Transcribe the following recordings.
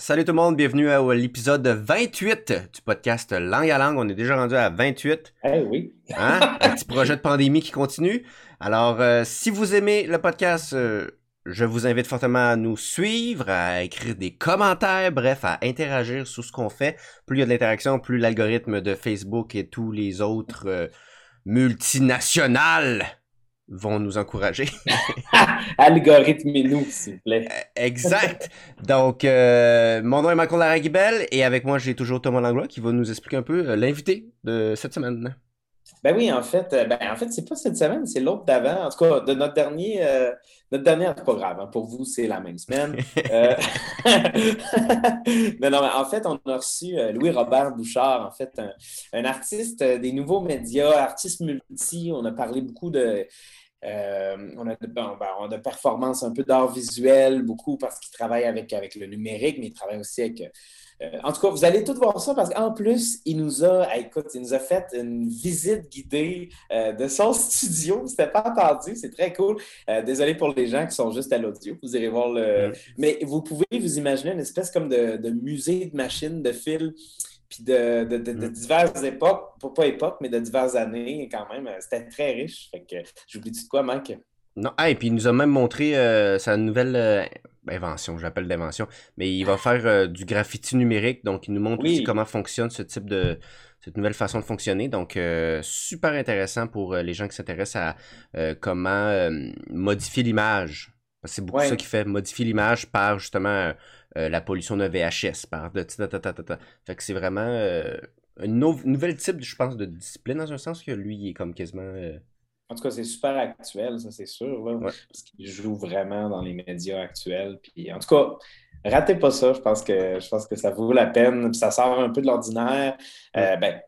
Salut tout le monde, bienvenue à l'épisode 28 du podcast Langue à Langue. On est déjà rendu à 28. Eh oui. Hein? Un petit projet de pandémie qui continue. Alors, euh, si vous aimez le podcast, euh, je vous invite fortement à nous suivre, à écrire des commentaires, bref, à interagir sur ce qu'on fait. Plus il y a de l'interaction, plus l'algorithme de Facebook et tous les autres euh, multinationales vont nous encourager. Algorithmez-nous, s'il vous plaît. exact. Donc, euh, mon nom est Michael Laragibel et avec moi, j'ai toujours Thomas Langlois qui va nous expliquer un peu euh, l'invité de cette semaine. Ben oui, en fait, euh, ben, en fait, c'est pas cette semaine, c'est l'autre d'avant. En tout cas, de notre dernier, euh, notre dernier, c'est pas grave. hein, pour vous, c'est la même semaine. Euh, mais non, mais en fait, on a reçu euh, Louis-Robert Bouchard, en fait, un, un artiste euh, des nouveaux médias, artiste multi. On a parlé beaucoup de. Euh, on, a, bon, ben, on a de performance un peu d'art visuel, beaucoup parce qu'il travaille avec, avec le numérique, mais il travaille aussi avec. euh, en tout cas, vous allez tout voir ça parce qu'en plus, il nous a, ah, écoute, il nous a fait une visite guidée euh, de son studio. C'était pas attendu, c'est très cool. Désolé pour les gens qui sont juste à l'audio. Vous irez voir le. Mais vous pouvez vous imaginer une espèce comme de, de musée de machines, de fils, puis de, de, de- de Mm. diverses époques, pas, pas époques, mais de diverses années quand même. Euh, C'était très riche. Fait que j'oublie-tu de quoi, Mike? Non, ah, et puis il nous a même montré euh, sa nouvelle euh, invention, j'appelle d'invention, mais il va faire euh, du graffiti numérique, donc il nous montre Oui. aussi comment fonctionne ce type de cette nouvelle façon de fonctionner. Donc super intéressant pour les gens qui s'intéressent à comment modifier l'image. C'est beaucoup Ouais. ça qui fait modifier l'image par justement euh, la pollution de VHS, par de ta, ta, ta, ta, ta. Fait que c'est vraiment euh, une nou- nouvelle type, je pense, de discipline dans un sens que lui il est comme quasiment euh, En tout cas, c'est super actuel, ça c'est sûr, là, Ouais. parce qu'il joue vraiment dans les médias actuels. Puis, en tout cas, ratez pas ça. Je pense que, je pense que ça vaut la peine. Puis ça sort un peu de l'ordinaire. Ben,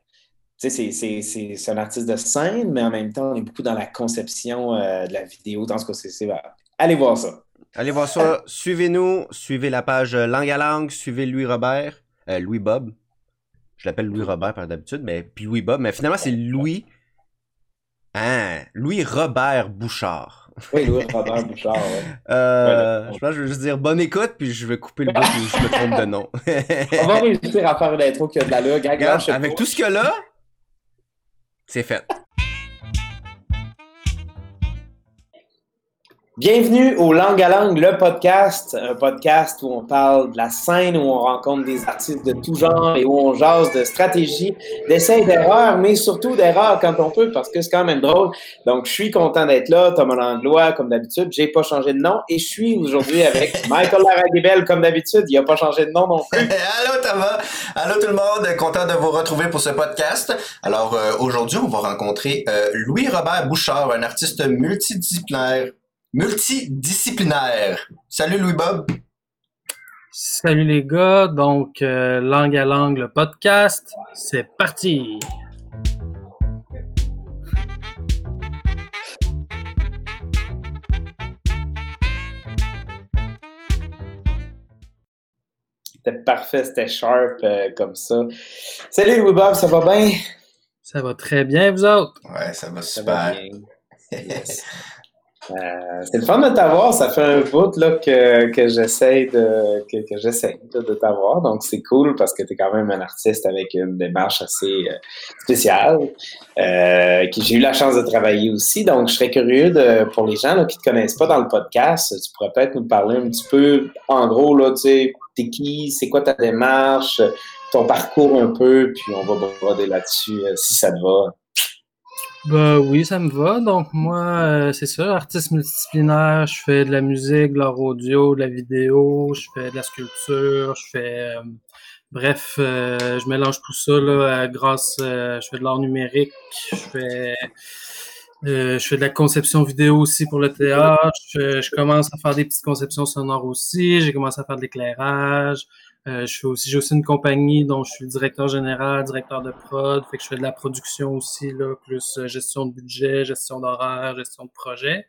c'est- un artiste de scène, mais en même temps, on est beaucoup dans la conception euh, de la vidéo. Dans ce cas, c'est. Allez voir ça. Allez voir ça. Suivez-nous. Suivez la page euh, Langue à Langue. Suivez Louis Robert. euh, Louis Bob. Je l'appelle Louis Robert par d'habitude, mais puis Louis Bob. Mais finalement, c'est Louis. Hein, Louis Robert Bouchard. Oui, Louis Robert Bouchard. ouais. Euh, Ouais, je pense que je vais juste dire bonne écoute, puis je vais couper le bout je me trompe de nom. On va réussir à faire une intro qui a de la là. Regarde, avec tout ce a là, c'est fait. Bienvenue au Langue à Langue, le podcast, un podcast où on parle de la scène, où on rencontre des artistes de tout genre et où on jase de stratégie, d'essais d'erreurs, mais surtout d'erreurs quand on peut, parce que c'est quand même drôle. Donc, je suis content d'être là, Thomas Langlois, comme d'habitude. J'ai pas changé de nom et je suis aujourd'hui avec Michael Laragibel, comme d'habitude. Il a pas changé de nom non plus. Allô Thomas, allô tout le monde, content de vous retrouver pour ce podcast. Alors euh, aujourd'hui, on va rencontrer euh, Louis-Robert Bouchard, un artiste multidisciplinaire. Multidisciplinaire. Salut Louis-Bob. Salut les gars, donc euh, langue à langue le podcast, c'est parti. C'était parfait, c'était sharp euh, comme ça. Salut Louis Bob, ça va bien? Ça va très bien vous autres? Ouais, ça va Ça va bien. Yes. Euh, c'est le fun de t'avoir. Ça fait un bout là, que, que j'essaie de, que, que j'essaie de t'avoir. Donc, c'est cool parce que tu es quand même un artiste avec une démarche assez euh, spéciale. Euh, que j'ai eu la chance de travailler aussi. Donc, je serais curieux de, pour les gens là, qui ne te connaissent pas dans le podcast, tu pourrais peut-être nous parler un petit peu, en gros, là, tu sais, t'es qui, c'est quoi ta démarche, ton parcours un peu, puis on va broder là-dessus euh, si ça te va. Bah oui, ça me va. Donc moi, euh, c'est ça, artiste multidisciplinaire, je fais de la musique, de l'art audio, de la vidéo, je fais de la sculpture, je fais euh, bref, euh, je mélange tout ça là grâce euh, je fais de l'art numérique, je fais euh, je fais de la conception vidéo aussi pour le théâtre. Je, je commence à faire des petites conceptions sonores aussi. J'ai commencé à faire de l'éclairage. Euh, je fais aussi, j'ai aussi une compagnie dont je suis directeur général, directeur de prod. Fait que je fais de la production aussi, là, plus euh, gestion de budget, gestion d'horaire, gestion de projet.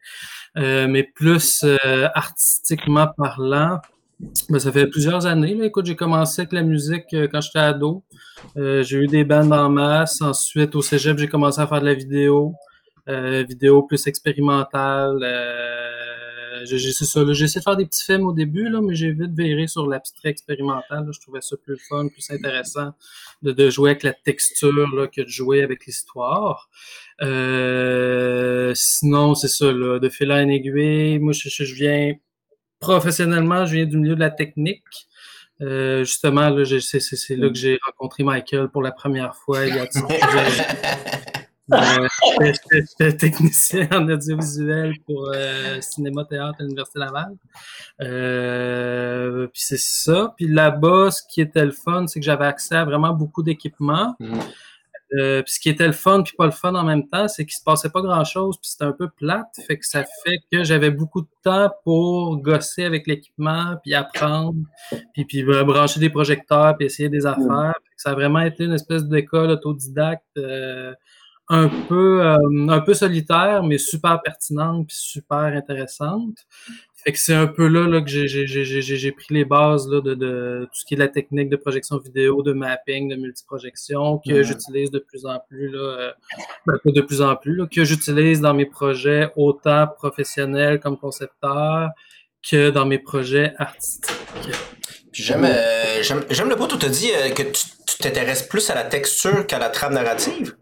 Euh, mais plus euh, artistiquement parlant, ben, ça fait plusieurs années. Là. Écoute, j'ai commencé avec la musique euh, quand j'étais ado. Euh, j'ai eu des bandes en masse. Ensuite, au cégep, j'ai commencé à faire de la vidéo. Vidéo plus expérimentale. Euh, j'ai essayé de faire des petits films au début, là, mais j'ai vite viré sur l'abstrait expérimental. Je trouvais ça plus fun, plus intéressant de, de jouer avec la texture là, que de jouer avec l'histoire. Euh, sinon, c'est ça, là, de fil en aiguille. Moi, je, je, viens professionnellement, je viens du milieu de la technique. Euh, justement, là, c'est, là que j'ai rencontré Michael pour la première fois il y a J'étais technicien en audiovisuel pour euh, cinéma théâtre à l'Université Laval. Euh, puis c'est ça. Puis là-bas, ce qui était le fun, c'est que j'avais accès à vraiment beaucoup d'équipements. Mm. Euh, puis ce qui était le fun puis pas le fun en même temps, c'est qu'il se passait pas grand chose puis c'était un peu plate, fait que ça fait que j'avais beaucoup de temps pour gosser avec l'équipement puis apprendre puis puis brancher des projecteurs puis essayer des mm. affaires. Ça a vraiment été une espèce d'école autodidacte euh, un peu euh, un peu solitaire, mais super pertinente puis super intéressante. Fait que c'est un peu là, là que j'ai pris les bases là, de, de, tout ce qui est la technique de projection vidéo, de mapping, de multiprojection, que j'utilise de plus en plus, là, euh, ben, de plus en plus, là, que j'utilise dans mes projets autant professionnels comme concepteur que dans mes projets artistiques. J'aime euh, j'aime le bout où tu as dit que tu t'intéresses plus à la texture qu'à la trame narrative.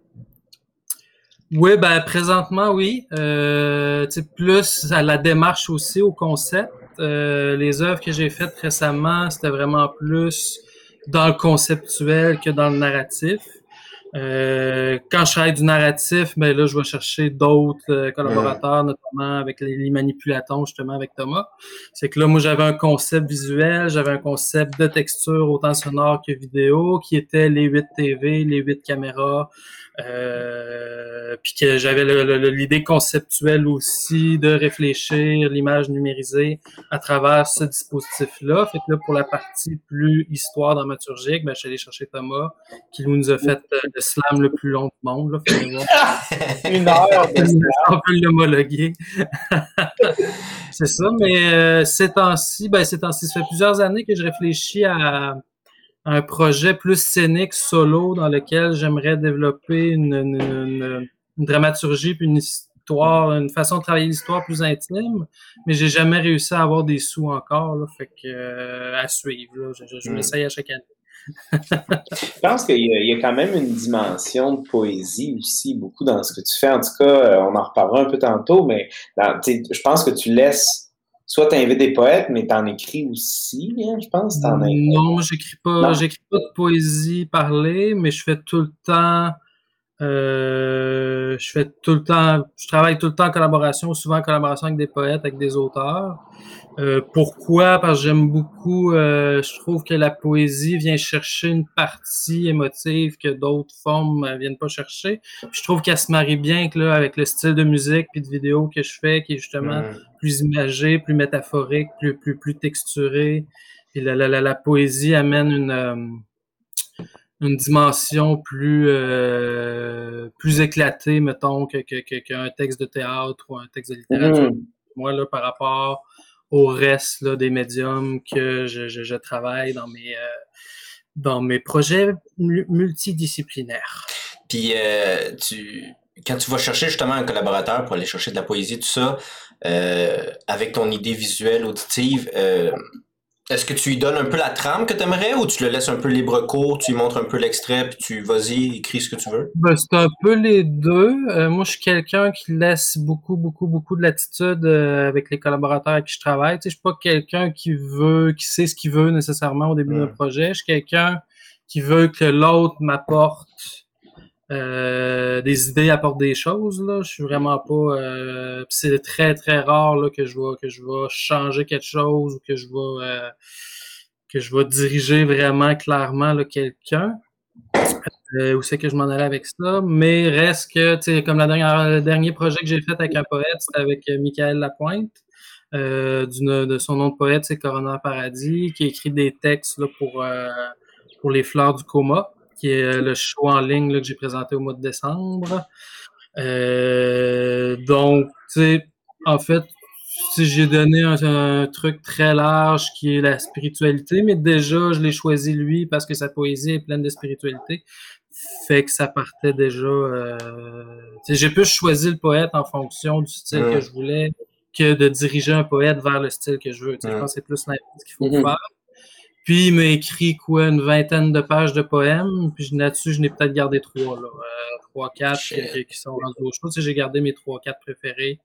Oui, ben présentement, oui. Euh, plus à la démarche aussi, au concept. Euh, les œuvres que j'ai faites récemment, c'était vraiment plus dans le conceptuel que dans le narratif. Euh, quand je travaille du narratif, ben là, je vais chercher d'autres euh, collaborateurs, notamment avec les, les, manipulatons, justement, avec Thomas. C'est que là, moi, j'avais un concept visuel, j'avais un concept de texture, autant sonore que vidéo, qui était les 8 TV, les 8 caméras, euh, puis que j'avais l'idée conceptuelle aussi de réfléchir l'image numérisée à travers ce dispositif-là. Fait que là, pour la partie plus histoire dramaturgique, ben, je suis allé chercher Thomas, qui nous a fait euh, le slam le plus long du monde. Là. Une heure On peut l'homologuer. C'est ça, mais euh, ces temps-ci, ben, ces temps-ci, ça fait plusieurs années que je réfléchis à un projet plus scénique solo dans lequel j'aimerais développer une, une, une, dramaturgie puis une histoire, une façon de travailler l'histoire plus intime, mais j'ai jamais réussi à avoir des sous encore, là, fait que euh, à suivre. Là, je, je, hmm. m'essaye à chaque année. je pense qu'il y, y, a quand même une dimension de poésie aussi, beaucoup dans ce que tu fais. En tout cas, euh, on en reparlera un peu tantôt, mais dans, je pense que tu laisses soit tu invites des poètes, mais tu en écris aussi, hein, je pense. En non, j'écris pas, j'écris pas de poésie parlée, mais je fais tout le temps, euh, je fais tout le temps, je travaille tout le temps en collaboration, souvent en collaboration avec des poètes, avec des auteurs. Euh, pourquoi? Parce que j'aime beaucoup, euh, je trouve que la poésie vient chercher une partie émotive que d'autres formes euh, viennent pas chercher. je trouve qu'elle se marie bien là, avec le style de musique puis de vidéo que je fais, qui est justement mm. plus imagé, plus métaphorique, plus plus plus texturé. Et la, la, la, poésie amène une une dimension plus plus éclatée, mettons, que qu'un texte de théâtre ou un texte de littérature. Mm. Moi, là, par rapport au reste là, des médiums que je, je, je travaille dans mes, euh, dans mes projets multidisciplinaires. Puis, euh, tu, quand tu vas chercher justement un collaborateur pour aller chercher de la poésie, tout ça, euh, avec ton idée visuelle, auditive, euh, est-ce que tu lui donnes un peu la trame que tu aimerais ou tu le laisses un peu libre cours, tu lui montres un peu l'extrait, puis tu vas-y, écris ce que tu veux? Ben, c'est un peu les deux. Euh, moi, je suis quelqu'un qui laisse beaucoup, beaucoup, beaucoup de latitude euh, avec les collaborateurs avec qui je travaille. Tu sais, je suis pas quelqu'un qui veut, qui sait ce qu'il veut nécessairement au début d'un projet. Je suis quelqu'un qui veut que l'autre m'apporte euh, des idées apportent des choses là. Je suis vraiment pas. Euh, c'est très très rare là que je vais que je vais changer quelque chose ou que je vais euh, que je vais diriger vraiment clairement quelqu'un. Euh, où c'est que je m'en allais avec ça, mais reste que, comme la dernière, le dernier projet que j'ai fait avec un poète, c'était avec Michael Lapointe, euh, de son nom de poète, c'est Corona Paradis, qui écrit des textes là, pour, pour les fleurs du coma qui est euh, le show en ligne que j'ai présenté au mois de décembre. Euh, donc, tu sais, en fait, j'ai donné un, truc très large qui est la spiritualité, mais déjà, je l'ai choisi lui parce que sa poésie est pleine de spiritualité. Fait que ça partait déjà. Euh, j'ai pu choisir le poète en fonction du style que je voulais, que de diriger un poète vers le style que je veux. Je pense que c'est plus l'inverse qu'il faut Mhm. faire. Puis il m'a écrit quoi, une vingtaine de pages de poèmes. Puis là-dessus, je n'ai peut-être gardé trois, là. Euh, trois, quatre qui, sont rendus au show. Tu sais, j'ai gardé mes trois, quatre préférés.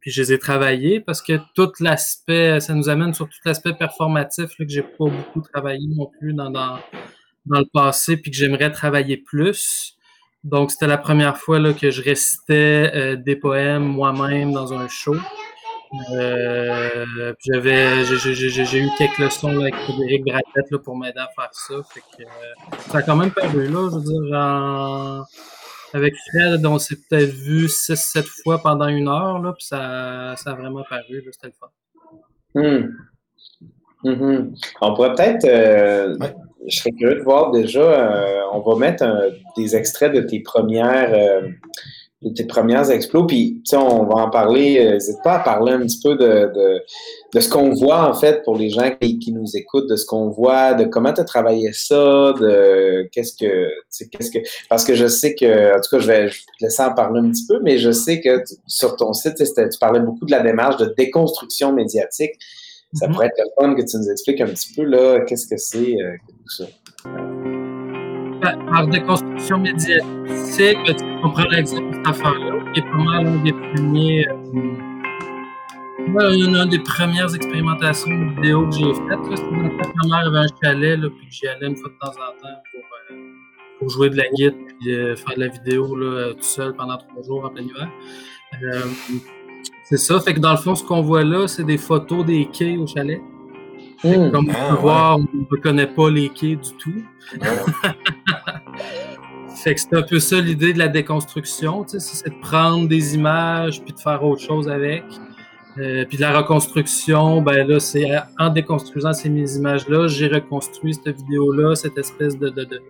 Puis je les ai travaillés parce que tout l'aspect, ça nous amène sur tout l'aspect performatif là, que j'ai pas beaucoup travaillé non plus dans, dans, dans le passé, puis que j'aimerais travailler plus. Donc c'était la première fois là, que je récitais euh, des poèmes moi-même dans un show. Euh, j'avais, j'ai, j'ai- j'ai- j'ai eu quelques leçons là, avec Frédéric Braquette là, pour m'aider à faire ça. Fait que, euh, ça a quand même paru là, je veux dire, en- avec Fred, on s'est peut-être vu 6-7 fois pendant une heure, là, puis ça, ça a vraiment paru, là, c'était le fun. Hmm. Mhm. On pourrait peut-être, euh, Ouais. je serais curieux de voir déjà, euh, on va mettre un- des extraits de tes premières, euh, de tes premières explos, puis tu sais, on va en parler, euh, n'hésite pas à parler un petit peu de, de, de ce qu'on voit en fait pour les gens qui, qui nous écoutent, de ce qu'on voit, de comment tu as travaillé ça, de qu'est-ce que, qu'est-ce que, parce que je sais que, en tout cas, je vais, je vais te laisser en parler un petit peu, mais je sais que tu- sur ton site, tu parlais beaucoup de la démarche de déconstruction médiatique. Ça Mhm. pourrait être le fun que tu nous expliques un petit peu, là, qu'est-ce que c'est, euh, tout ça. Par par déconstruction médiatique, tu comprends l'exemple de cette affaire-là, qui est pas mal un des premiers. Euh, une, une des premières expérimentations vidéo que j'ai faites. C'était temps que ma mère avait un chalet, là, puis j'y allais une fois de temps en temps pour, euh, pour jouer de la guitare puis euh, faire de la vidéo tout seul pendant trois jours en plein hiver. Euh, c'est ça. Fait que dans le fond, ce qu'on voit là, c'est des photos des quais au chalet. Hmm. Comme on Ah, ouais. voir, on ne reconnaît pas les quais du tout. Ouais. Fait que c'est un peu ça l'idée de la déconstruction, tu sais, c'est de prendre des images puis de faire autre chose avec. Euh, puis de la reconstruction, ben là, c'est en déconstruisant ces mes images-là, j'ai reconstruit cette vidéo-là, cette espèce de, de, de-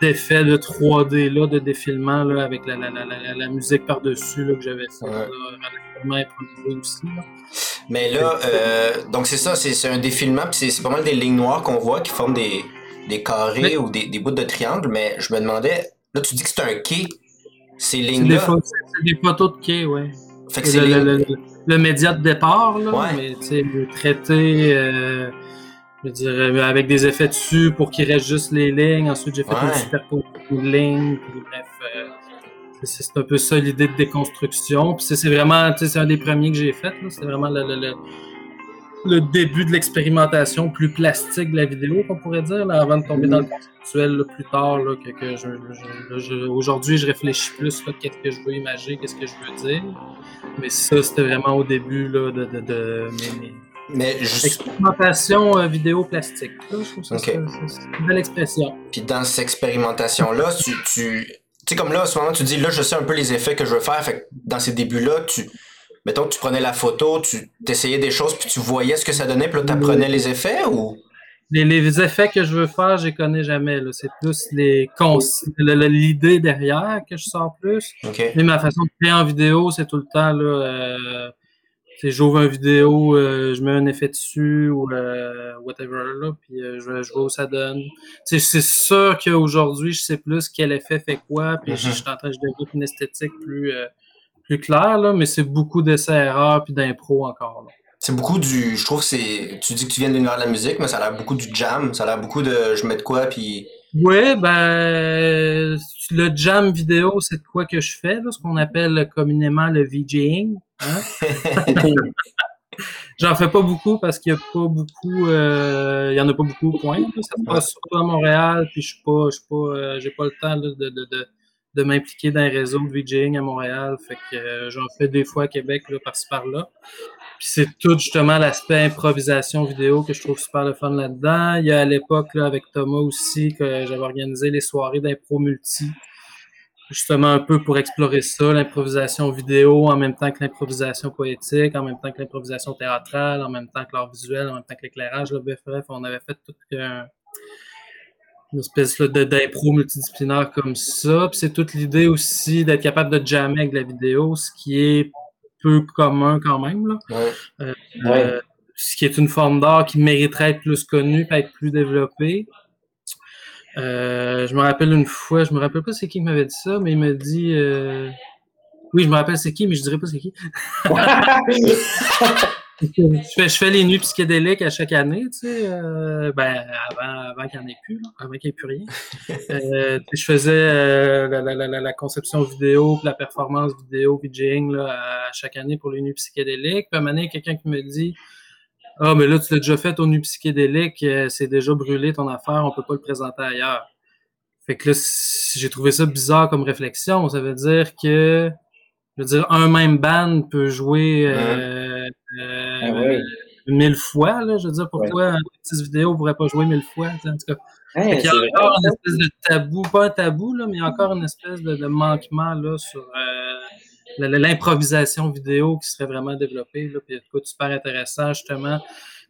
d'effet de 3D là, de défilement là, avec la, la, la, la, la musique par-dessus là, que j'avais fait, Ouais. là, relativement improvisée aussi. Là. Mais là, euh, donc c'est ça, c'est un défilement, puis c'est- pas mal des lignes noires qu'on voit qui forment des, des carrés Mais- ou des, des bouts de triangle, mais je me demandais, là tu dis que c'est un quai, ces C'est des, lignes-là, c'est des photos de quai, ouais. fait que le, c'est le, lignes- le- le média de départ, là, Ouais. mais tu sais, le traité, euh, je euh, avec des effets dessus pour qu'il reste juste les lignes. Ensuite, j'ai fait Ouais. une superposition de lignes, puis bref, euh, c'est un peu ça l'idée de déconstruction. Puis c'est vraiment, tu sais, c'est un des premiers que j'ai fait. C'est vraiment le, le, le, le début de l'expérimentation plus plastique de la vidéo, qu'on pourrait dire, là, avant de tomber dans le conceptuel là, plus tard. Là, que, que je, je- je- Aujourd'hui, je réfléchis plus qu'est-ce que je veux imager, qu'est-ce que je veux dire. Mais ça, c'était vraiment au début là, de, de, de mes, Mais juste, expérimentations euh, vidéo plastique. Là, je trouve ça, c'est une belle expression. puis dans cette expérimentation-là, tu, tu sais, comme là, à ce moment, tu dis, là, je sais un peu les effets que je veux faire, fait que dans ces débuts-là, tu, mettons que tu prenais la photo, tu essayais des choses, puis tu voyais ce que ça donnait, puis là, tu apprenais les effets, ou? Les, les effets que je veux faire, je les connais jamais. là. C'est plus les cons- l'idée derrière que je sors plus. OK. Mais ma façon de créer en vidéo, c'est tout le temps là. Euh, tu j'ouvre une vidéo, euh, je mets un effet dessus ou euh, whatever là, puis euh, je, je vois où ça donne. C'est sûr qu'aujourd'hui, je sais plus quel effet fait quoi, puis je, je suis en train de développer une esthétique plus plus claire là, mais c'est beaucoup d'essais-erreurs puis d'impro encore. Là. C'est beaucoup du. Je trouve que c'est. Tu dis que tu viens de l'univers de la musique, mais ça a l'air beaucoup du jam. Ça a l'air beaucoup de je mets de quoi, puis. Oui, ben le jam vidéo, c'est de quoi que je fais, là, ce qu'on appelle communément le VJing. Hein? J'en fais pas beaucoup parce qu'il y a pas beaucoup, euh, il y en a pas beaucoup au point. Ça se passe surtout à Montréal, puis je suis pas, je suis pas, euh, j'ai pas le temps de, de, de, de m'impliquer dans un réseau de VJing à Montréal. Fait que euh, j'en fais des fois à Québec, là, par-ci par-là. Puis c'est tout justement l'aspect improvisation vidéo que je trouve super le fun là-dedans. Il y a à l'époque là, avec Thomas aussi que j'avais organisé les soirées d'impro multi. Justement un peu pour explorer ça, l'improvisation vidéo en même temps que l'improvisation poétique, en même temps que l'improvisation théâtrale, en même temps que l'art visuel, en même temps que l'éclairage. Bref, on avait fait tout un, une espèce d'impro multidisciplinaire comme ça. Puis c'est toute l'idée aussi d'être capable de jammer avec la vidéo, ce qui est peu commun quand même. Là. Ouais. Euh, ce qui est une forme d'art qui mériterait d'être plus connue, et être plus développée. Euh, je me rappelle une fois, je me rappelle pas c'est qui qui m'avait dit ça, mais il m'a dit euh, Oui, je me rappelle c'est qui, mais je dirais pas c'est qui. je, fais, je fais les nuits psychédéliques à chaque année, tu sais, euh, ben, avant, avant qu'il n'y en ait plus, avant qu'il n'y ait plus rien. Euh, je faisais euh, la, la, la, la, conception vidéo, la performance vidéo, VJing, là, à chaque année pour les nuits psychédéliques. Puis à un moment donné, quelqu'un qui me dit Ah, mais là, tu l'as déjà fait aux nuits psychédéliques, euh, c'est déjà brûlé ton affaire, on peut pas le présenter ailleurs. Fait que là, j'ai trouvé ça bizarre comme réflexion. Ça veut dire que je veux dire, un même band peut jouer euh, euh, Ah ouais. mille fois. Là, je veux dire, pourquoi un artiste vidéo pourrait pas jouer mille fois? En tout cas, Hein, Fait qu'il y a vrai. encore une espèce de tabou, pas un tabou, là, mais il y a encore une espèce de, de manquement là, sur euh, l'improvisation vidéo qui serait vraiment développée. Là, puis, quoi super intéressant, justement.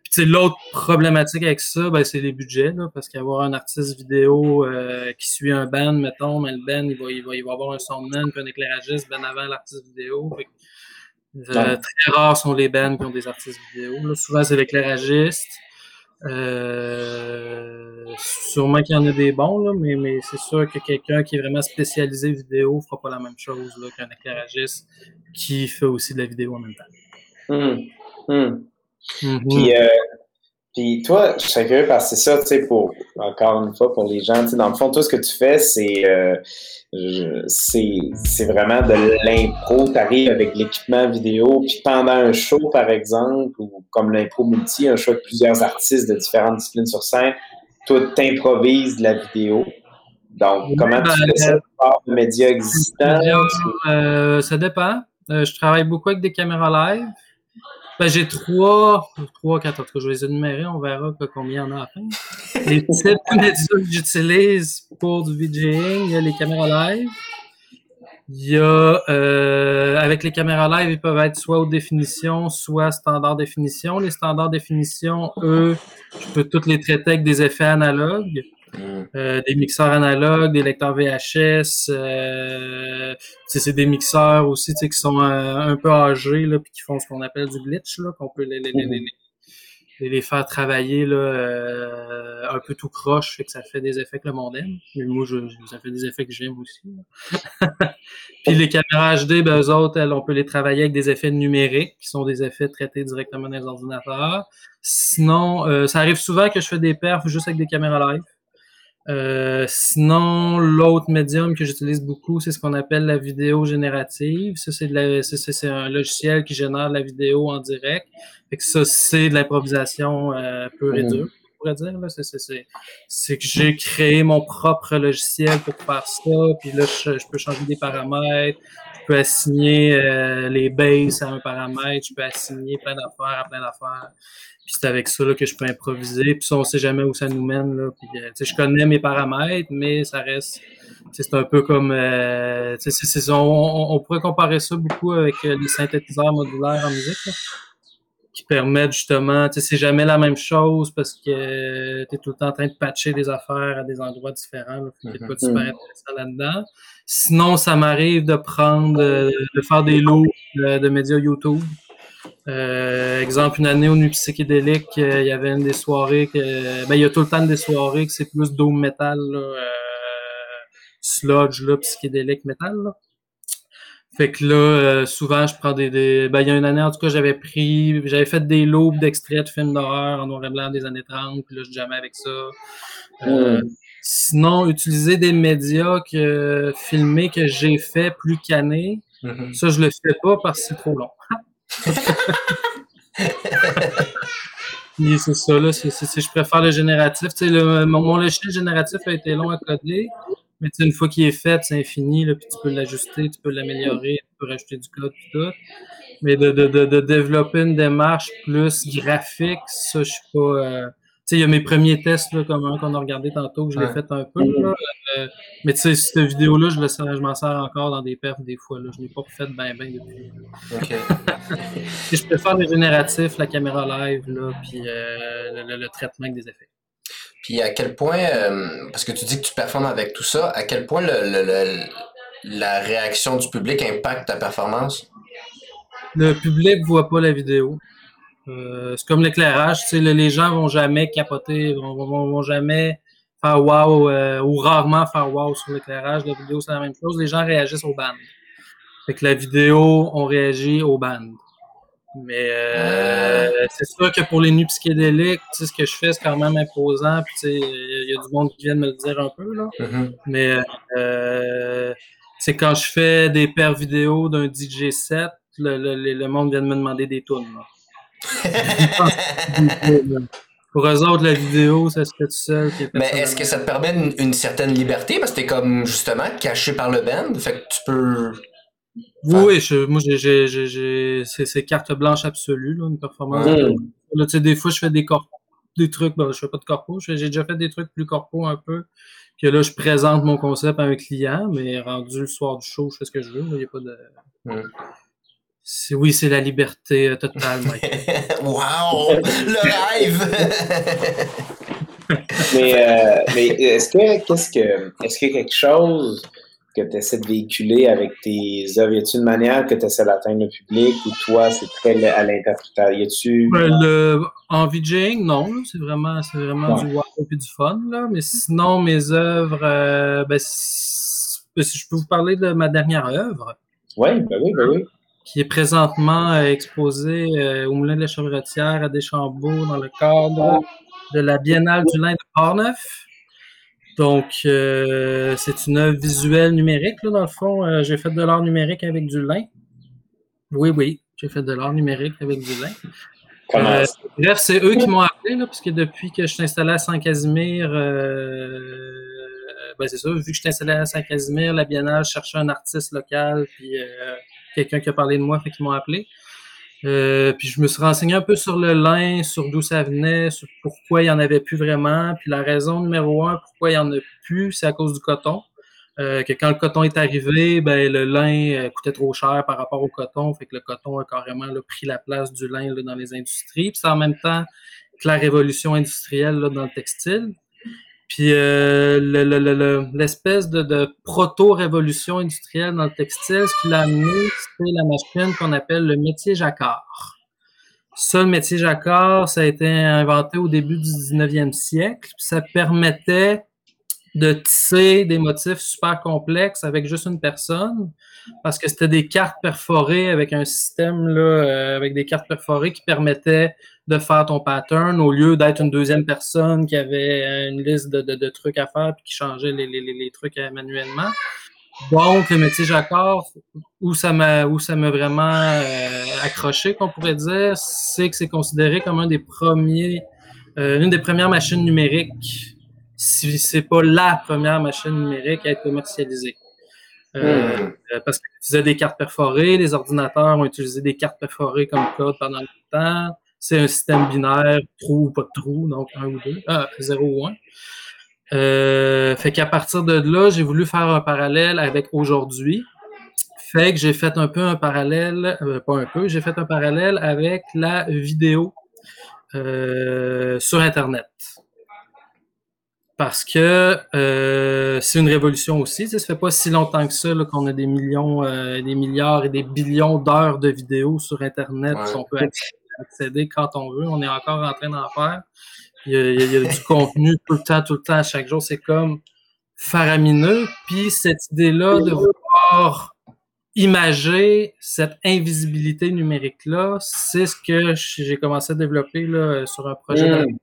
Puis, l'autre problématique avec ça, ben, c'est les budgets, là, parce qu'avoir un artiste vidéo euh, qui suit un band, mettons, mais le band, il va, il va, il va avoir un soundman puis un éclairagiste ben avant l'artiste vidéo. Fait euh. Très rares sont les bands qui ont des artistes vidéo. Là. Souvent, c'est l'éclairagiste. Euh, sûrement qu'il y en a des bons, là, mais, mais c'est sûr que quelqu'un qui est vraiment spécialisé vidéo fera pas la même chose là, qu'un éclairagiste qui fait aussi de la vidéo en même temps. Puis, euh, puis toi, je serais curieux parce que c'est ça, tu sais, pour, encore une fois, pour les gens, tu sais, dans le fond, toi, ce que tu fais, c'est, euh, c'est, vraiment de l'impro, t'arrives avec l'équipement vidéo, puis pendant un show, par exemple, ou comme l'impro multi, un show avec plusieurs artistes de différentes disciplines sur scène, toi, t'improvises de la vidéo. Donc, Oui, comment tu ben, fais ça? par de médias existants? Euh, ça dépend. Euh, je travaille beaucoup avec des caméras live. Ben, j'ai trois, trois, quatre, en tout cas, je vais les énumérer, on verra combien il y en a à fin. Les de médias que j'utilise pour du VJing, il y a les caméras live. Il y a, euh, avec les caméras live, ils peuvent être soit haute définition, soit standard définition. Les standards définition, eux, je peux toutes les traiter avec des effets analogues. Euh, des mixeurs analogues, des lecteurs VHS, euh, c'est des mixeurs aussi qui sont euh, un peu âgés là, puis qui font ce qu'on appelle du glitch, là, qu'on peut les, les, les, les, les- faire travailler là, euh, un peu tout croche, fait que ça fait des effets que le monde aime. Mais moi, je, ça fait des effets que j'aime aussi. puis les caméras HD, ben, eux autres, elles, on peut les travailler avec des effets numériques, qui sont des effets traités directement dans les ordinateurs. Sinon, euh, ça arrive souvent que je fais des perfs juste avec des caméras live. Euh, sinon, l'autre médium que j'utilise beaucoup, c'est ce qu'on appelle la vidéo générative. Ça, c'est de la- c'est- c'est- c'est un logiciel qui génère la vidéo en direct. Fait que ça, c'est de l'improvisation euh, pure et Mhm. dure, on pourrait dire. là. C'est- c'est- C'est c'est que j'ai créé mon propre logiciel pour faire ça. Puis là, je, je peux changer des paramètres. Je peux assigner euh, les bases à un paramètre. Je peux assigner plein d'affaires à plein d'affaires. Puis c'est avec ça là, que je peux improviser. Puis ça, on sait jamais où ça nous mène. Là. Puis, euh, je connais mes paramètres, mais ça reste. C'est un peu comme. euh, on, pourrait comparer ça beaucoup avec euh, les synthétiseurs modulaires en musique. là, qui permettent justement, tu sais, c'est jamais la même chose parce que tu es tout le temps en train de patcher des affaires à des endroits différents. Qu'il y a quoi de super Mhm. intéressant là-dedans. Sinon, ça m'arrive de prendre, de faire des lots de médias YouTube. Euh, exemple, une année au Nuit Psychédélique, euh, il y avait une des soirées que, ben, il y a tout le temps des soirées que c'est plus doom metal, là, euh, sludge, là, psychédélique metal, là. Fait que là, euh, souvent, je prends des, des, ben, il y a une année, en tout cas, j'avais pris, j'avais fait des loops d'extraits de films d'horreur en noir et blanc des années 30, puis là, je jamais avec ça. Euh, Sinon, utiliser des médias que, filmés que j'ai fait plus canés, Mhm. ça, je le fais pas parce que c'est trop long. Puis c'est ça, là. c'est- c'est- je préfère le génératif. Le, mon, mon logiciel génératif a été long à coder, mais une fois qu'il est fait, c'est infini, là, puis tu peux l'ajuster, tu peux l'améliorer, tu peux rajouter du code, tout. Mais de, de, de, de développer une démarche plus graphique, ça, je suis pas... euh, sais, il y a mes premiers tests, là, comme un qu'on a regardé tantôt, que je l'ai Ouais. fait un peu, là. euh, mais tu sais, cette vidéo-là, je, je m'en sers encore dans des perfs des fois, là. Je l'ai pas refait ben ben depuis. OK. Et je préfère le génératif, la caméra live, là, puis euh, le, le- le traitement avec des effets. Puis à quel point, euh, parce que tu dis que tu performes avec tout ça, à quel point le, la réaction du public impacte ta performance? Le public voit pas la vidéo. Euh, c'est comme l'éclairage, tu sais, le- les gens vont jamais capoter, vont, vont, vont jamais faire wow, euh, ou rarement faire wow sur l'éclairage. La vidéo, c'est la même chose. Les gens réagissent au band. Fait que la vidéo, on réagit au band. Mais euh, c'est sûr que pour les nuits psychédéliques, tu sais, ce que je fais, c'est quand même imposant. Puis, tu sais, il y a du monde qui vient de me le dire un peu, là. Mhm. Mais euh, c'est quand je fais des paires vidéo d'un DJ set, le, le, le- le monde vient de me demander des tunes. là. Pour eux autres, la vidéo, ça se fait tout seul. Mais est-ce que ça te permet une, une certaine liberté? Parce que t'es comme, justement, caché par le band. Fait que tu peux... Oui, oui, je- moi, j'ai, j'ai, j'ai, j'ai- c'est, c'est carte blanche absolue, là, une performance. De- Là, tu sais, des fois, je fais des corpos, des trucs, ben, je fais pas de corpo, j'ai déjà fait des trucs plus corpo un peu, que là, je présente mon concept à un client, mais rendu le soir du show, je fais ce que je veux, il n'y a pas de... Mm. C'est, oui, c'est la liberté euh, totale, Mike. wow! Le rêve! Mais, euh, mais est-ce que qu'est-ce que est-ce qu'il y a quelque chose que tu essaies de véhiculer avec tes œuvres? Y a-t-il une manière que tu essaies d'atteindre le public ou toi, c'est très à l'interprétation? Y a-tu. Ben, le, en VJing, non, c'est vraiment, c'est vraiment Ouais. du wow et du fun, là. Mais sinon, mes œuvres, euh, ben, si ben, si je peux vous parler de ma dernière œuvre. Oui, ben oui, ben oui. Qui est présentement euh, exposé euh, au Moulin de la Chevretière à Deschambault dans le cadre de la Biennale du lin de Portneuf. Donc, euh, c'est une œuvre visuelle numérique, là, dans le fond. Euh, j'ai fait de l'art numérique avec du lin. Oui, oui, j'ai fait de l'art numérique avec du lin. Euh? Bref, c'est eux qui m'ont appelé, là, parce que depuis que je suis installé à Saint-Casimir, ben c'est ça, vu que je suis installé à Saint-Casimir, la Biennale cherchait un artiste local, puis quelqu'un qui a parlé de moi, fait qu'ils m'ont appelé. Euh, puis je me suis renseigné un peu sur le lin, sur d'où ça venait, sur pourquoi il y en avait plus vraiment. Puis la raison numéro un pourquoi il y en a plus, c'est à cause du coton. Euh, que quand le coton est arrivé, ben le lin euh, coûtait trop cher par rapport au coton, fait que le coton a carrément là, pris la place du lin dans les industries. Puis c'est en même temps que la révolution industrielle dans le textile. Puis euh, le- le- l'espèce de, de proto-révolution industrielle dans le textile, ce qui l'a amené, c'est la machine qu'on appelle le métier jacquard. Ça, le métier jacquard, ça a été inventé au début du 19e siècle. Ça permettait de tisser des motifs super complexes avec juste une personne, parce que c'était des cartes perforées avec un système là, euh, avec des cartes perforées qui permettaient de faire ton pattern au lieu d'être une deuxième personne qui avait euh, une liste de, de, de trucs à faire puis qui changeait les, les, les, trucs euh, manuellement. Donc, le métier jacquard, où ça m'a où ça m'a vraiment euh, accroché, qu'on pourrait dire, c'est que c'est considéré comme un des premiers, euh, une des premières machines numériques, si c'est pas la première machine numérique à être commercialisée. Euh, euh, parce qu'ils utilisaient des cartes perforées, les ordinateurs ont utilisé des cartes perforées comme code pendant longtemps. C'est un système binaire, trou ou pas de trou, donc un ou deux, ah, zéro ou un. Euh, fait qu'à partir de là, j'ai voulu faire un parallèle avec aujourd'hui. Fait que j'ai fait un peu un parallèle, euh, pas un peu, j'ai fait un parallèle avec la vidéo euh, sur Internet. Parce que c'est une révolution aussi. Ça fait pas si longtemps que ça qu'on a des millions, des milliards et des billions d'heures de vidéos sur Internet Ouais. qu'on peut accéder, accéder quand on veut. On est encore en train d'en faire. Il y, a, il y du contenu tout le temps, tout le temps, à chaque jour. C'est comme faramineux. Puis cette idée-là de vouloir imager cette invisibilité numérique-là, c'est ce que j'ai commencé à développer là, sur un projet Mm. de-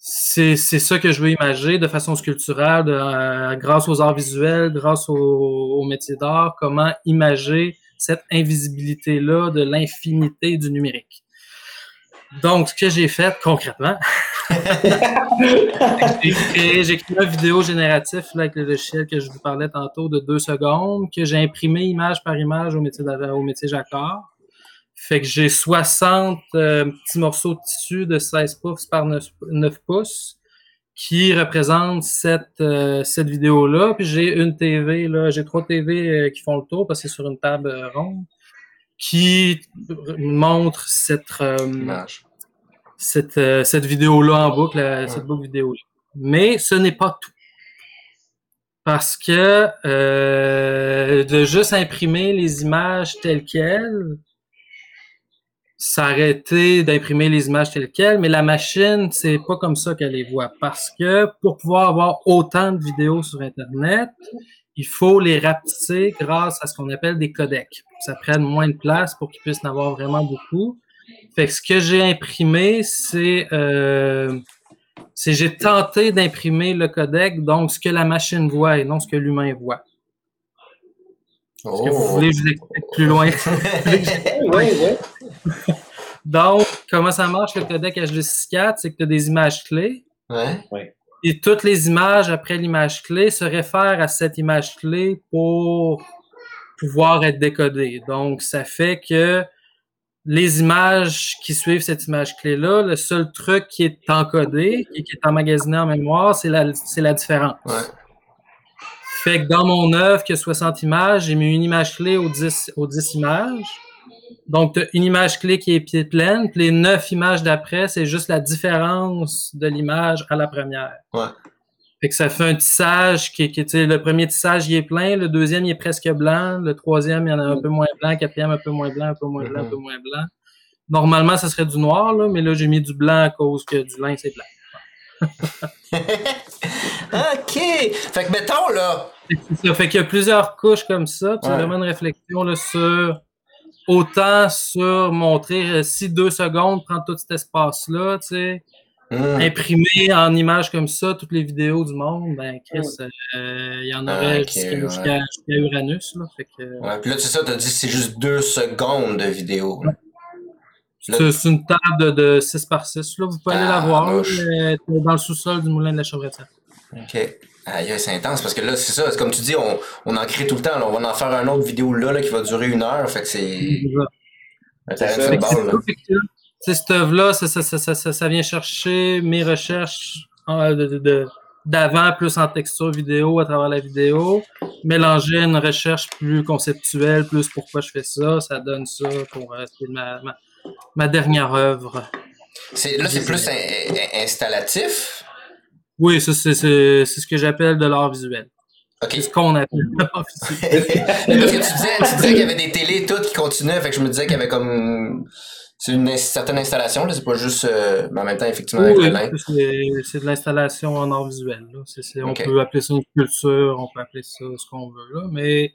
c'est c'est ça que je veux imager de façon sculpturale, de, euh, grâce aux arts visuels, grâce au, au métier d'art, comment imager cette invisibilité-là de l'infinité du numérique. Donc, ce que j'ai fait concrètement, j'ai créé, j'ai créé un vidéo génératif là, avec le logiciel que je vous parlais tantôt de deux secondes, que j'ai imprimé image par image au métier, au métier Jacquard. Fait que j'ai 60 euh, petits morceaux de tissu de 16 pouces par 9, 9 pouces qui représentent cette, euh, cette vidéo-là. Puis j'ai une TV, là, j'ai trois TV euh, qui font le tour parce que c'est sur une table ronde qui montre cette, euh, Image. cette, euh, cette vidéo-là en boucle, euh, cette boucle vidéo-là. Mais ce n'est pas tout. Parce que euh, de juste imprimer les images telles quelles, été d'imprimer les images telles quelles, mais la machine, c'est pas comme ça qu'elle les voit. Parce que pour pouvoir avoir autant de vidéos sur Internet, il faut les rapetisser grâce à ce qu'on appelle des codecs. Ça prenne moins de place pour qu'ils puissent en avoir vraiment beaucoup. Fait que ce que j'ai imprimé, c'est euh, c'est j'ai tenté d'imprimer le codec, donc ce que la machine voit et non ce que l'humain voit. Est-ce que vous Oh. voulez que je l'explique plus loin? Oui, oui. donc, comment ça marche le codec HD64? C'est que tu as des images clés Ouais. Et toutes les images après l'image clé se réfèrent à cette image clé pour pouvoir être décodées. Donc, ça fait que les images qui suivent cette image clé-là, le seul truc qui est encodé et qui est emmagasiné en mémoire, c'est la, c'est la différence. Ouais. Fait que dans mon œuvre qui a 60 images, j'ai mis une image clé aux 10, aux 10 images. Donc, tu une image clé qui est pied pleine, puis les 9 images d'après, c'est juste la différence de l'image à la première. Ouais. Fait que ça fait un tissage qui, qui le premier tissage, il est plein, le deuxième, il est presque blanc, le troisième, il y en a un peu moins blanc, le quatrième, un peu moins blanc, un peu moins blanc, un peu moins blanc. Normalement, ça serait du noir, là, mais là, j'ai mis du blanc à cause que du lin, c'est blanc. OK. Fait que mettons, là. Ça fait qu'il y a plusieurs couches comme ça. puis C'est vraiment une réflexion là, sur autant sur montrer euh, si deux secondes prend tout cet espace-là, tu sais, Hmm. imprimer en images comme ça toutes les vidéos du monde, ben Chris, euh, il y en aurait Ah, ok, jusqu'à ouais. Uranus. Là, fait que, Ouais. Puis là, c'est ça, t'as dit c'est juste deux secondes de vidéo. là. c'est une table de, de 6 par 6. Là, vous pouvez aller la voir. c'est dans le sous-sol du moulin de la Chevretière. OK. Aïe, c'est intense parce que là, c'est ça, c'est comme tu dis, on, on en crée tout le temps. là. on va en faire un autre vidéo là, là qui va durer une heure. Fait que c'est. c'est cette œuvre-là, ça, ça, ça, ça, ça, ça vient chercher mes recherches euh, d'avant, plus en texture vidéo, à travers la vidéo, mélanger une recherche plus conceptuelle, plus pourquoi je fais ça, ça donne ça pour euh, ma, ma, ma dernière œuvre. C'est- Là, c'est plus in- in- installatif. Oui, ça, c'est ce que j'appelle de l'art visuel. C'est ce qu'on appelle l'art visuel. Parce que tu disais, tu disais qu'il y avait des télés toutes qui continuaient, fait que je me disais qu'il y avait comme. C'est une certaine installation, là, c'est pas juste. euh, mais en même temps, effectivement, avec le c'est de l'installation en art visuel. là. On peut appeler ça une sculpture, on peut appeler ça ce qu'on veut, là, mais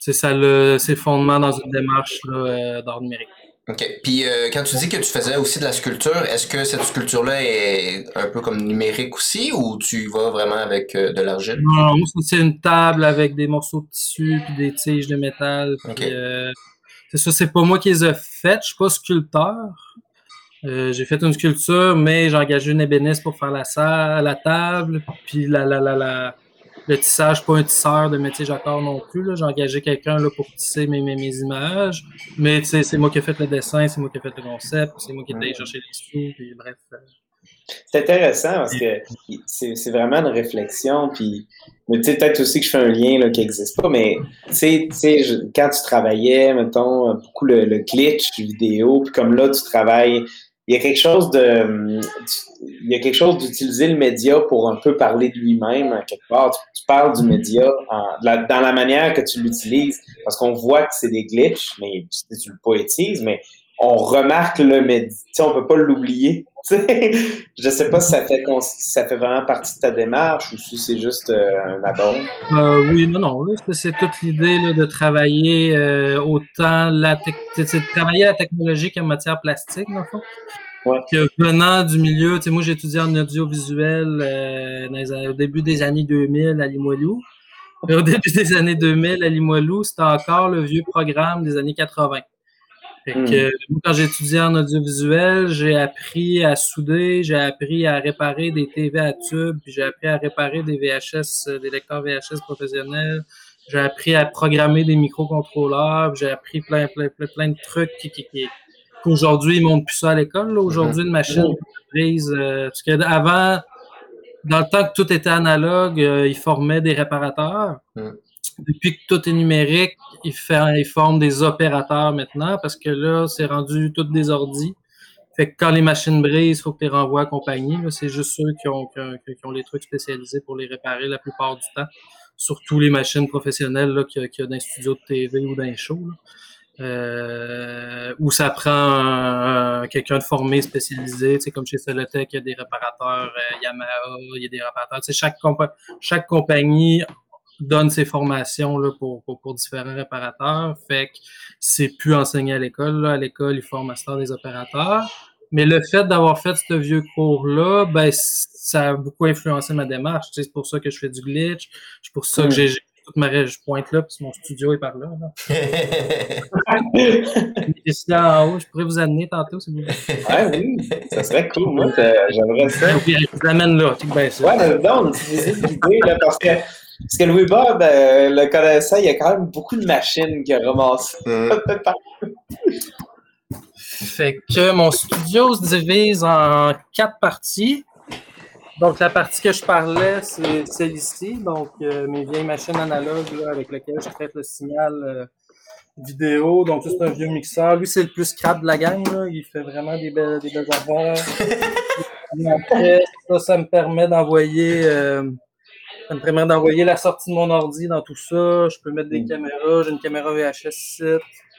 c'est ça le c'est fondement dans une démarche euh, d'art numérique. OK. Puis euh, quand tu dis que tu faisais aussi de la sculpture, est-ce que cette sculpture-là est un peu comme numérique aussi ou tu vas vraiment avec euh, de l'argile? Non, moi, c'est- une table avec des morceaux de tissu puis des tiges de métal. puis, Ok. euh, c'est ça, c'est pas moi qui les ai faites. Je suis pas sculpteur. Euh, j'ai fait une sculpture, mais j'ai engagé une ébéniste pour faire la salle, la table, puis la, la, la, la, le tissage, pas un tisseur de métier jacquard non plus. J'ai engagé quelqu'un pour tisser mes, mes, mes images. Mais c'est moi qui ai fait le dessin, c'est moi qui ai fait le concept, c'est moi qui ai allé chercher les sous, puis bref. euh, C'est intéressant parce que c'est vraiment une réflexion. Puis, mais tu peut-être aussi que je fais un lien là, qui n'existe pas, mais tu sais, quand tu travaillais, mettons, beaucoup le, le glitch vidéo, puis comme là, tu travailles, il y a quelque chose de. Il y a quelque chose d'utiliser le média pour un peu parler de lui-même, quelque part. Tu, parles du média dans la manière que tu l'utilises, parce qu'on voit que c'est des glitches, mais tu, tu le poétises, mais on remarque le média. On peut pas l'oublier. Je sais pas si ça fait, si ça fait vraiment partie de ta démarche ou si c'est juste euh, un addon. Euh, oui, non, non. c'est- toute l'idée de travailler euh, autant la de travailler technologie qu'en matière plastique, dans le fond. Ouais. Que venant du milieu, moi j'ai étudié en audiovisuel dans au début des années 2000 à Limoilou. Et au début des années 2000 à Limoilou, c'était encore le vieux programme des années 80. Fait que, Hmm. euh, moi, quand j'ai étudié en audiovisuel, j'ai appris à souder, j'ai appris à réparer des TV à tubes, puis j'ai appris à réparer des VHS, euh, des lecteurs VHS professionnels. J'ai appris à programmer des microcontrôleurs, j'ai appris plein, plein, plein, plein de trucs qui, qui, qui qu'aujourd'hui, ils montrent plus ça à l'école. Aujourd'hui, une machine prise, euh, parce que avant, dans le temps que tout était analogue, euh, ils formaient des réparateurs. Mm. Depuis que tout est numérique, ils, forment des opérateurs maintenant parce que là, c'est rendu tout des. Fait que quand les machines brisent, il faut que tu les renvoies à compagnie. C'est juste ceux qui ont, les trucs spécialisés pour les réparer la plupart du temps. Surtout les machines professionnelles qu'il y a, dans les studios de TV ou dans là. Euh, où ça prend un- un- quelqu'un de formé, spécialisé, comme chez Solotech, il y a des réparateurs euh, Yamaha, il y a des réparateurs, chaque, chaque compagnie donne ses formations là, pour, pour, pour différents réparateurs. Fait que c'est plus enseigné à l'école. Là. À l'école, ils forment master des opérateurs. Mais le fait d'avoir fait ce vieux cours-là, ben, ça a beaucoup influencé ma démarche. Tu sais, c'est pour ça que je fais du glitch. C'est pour ça que j'ai toute ma je pointe là, puis mon studio est par là. là. Ici en haut, je pourrais vous amener tantôt si vous voulez. Ouais, oui, ça serait cool. Moi, j'aimerais ça. Puis, je vous amène là. ça. Ouais, mais non, une petite visite guidée, là, parce que, parce que Louis Bob, euh, le connaissant, il y a quand même beaucoup de machines qu'il a ramassées. Fait que mon studio se divise en quatre parties. Donc, la partie que je parlais, c'est celle ici. Donc, euh, mes vieilles machines analogues là, avec lesquelles je traite le signal euh, vidéo. Donc, ça, c'est un vieux mixeur. Lui, c'est le plus crap de la gang. Là. Il fait vraiment des belles, des belles affaires. Après, ça, ça me permet d'envoyer euh, ça me permet d'envoyer la sortie de mon ordi dans tout ça. Je peux mettre des caméras. J'ai une caméra VHS ici.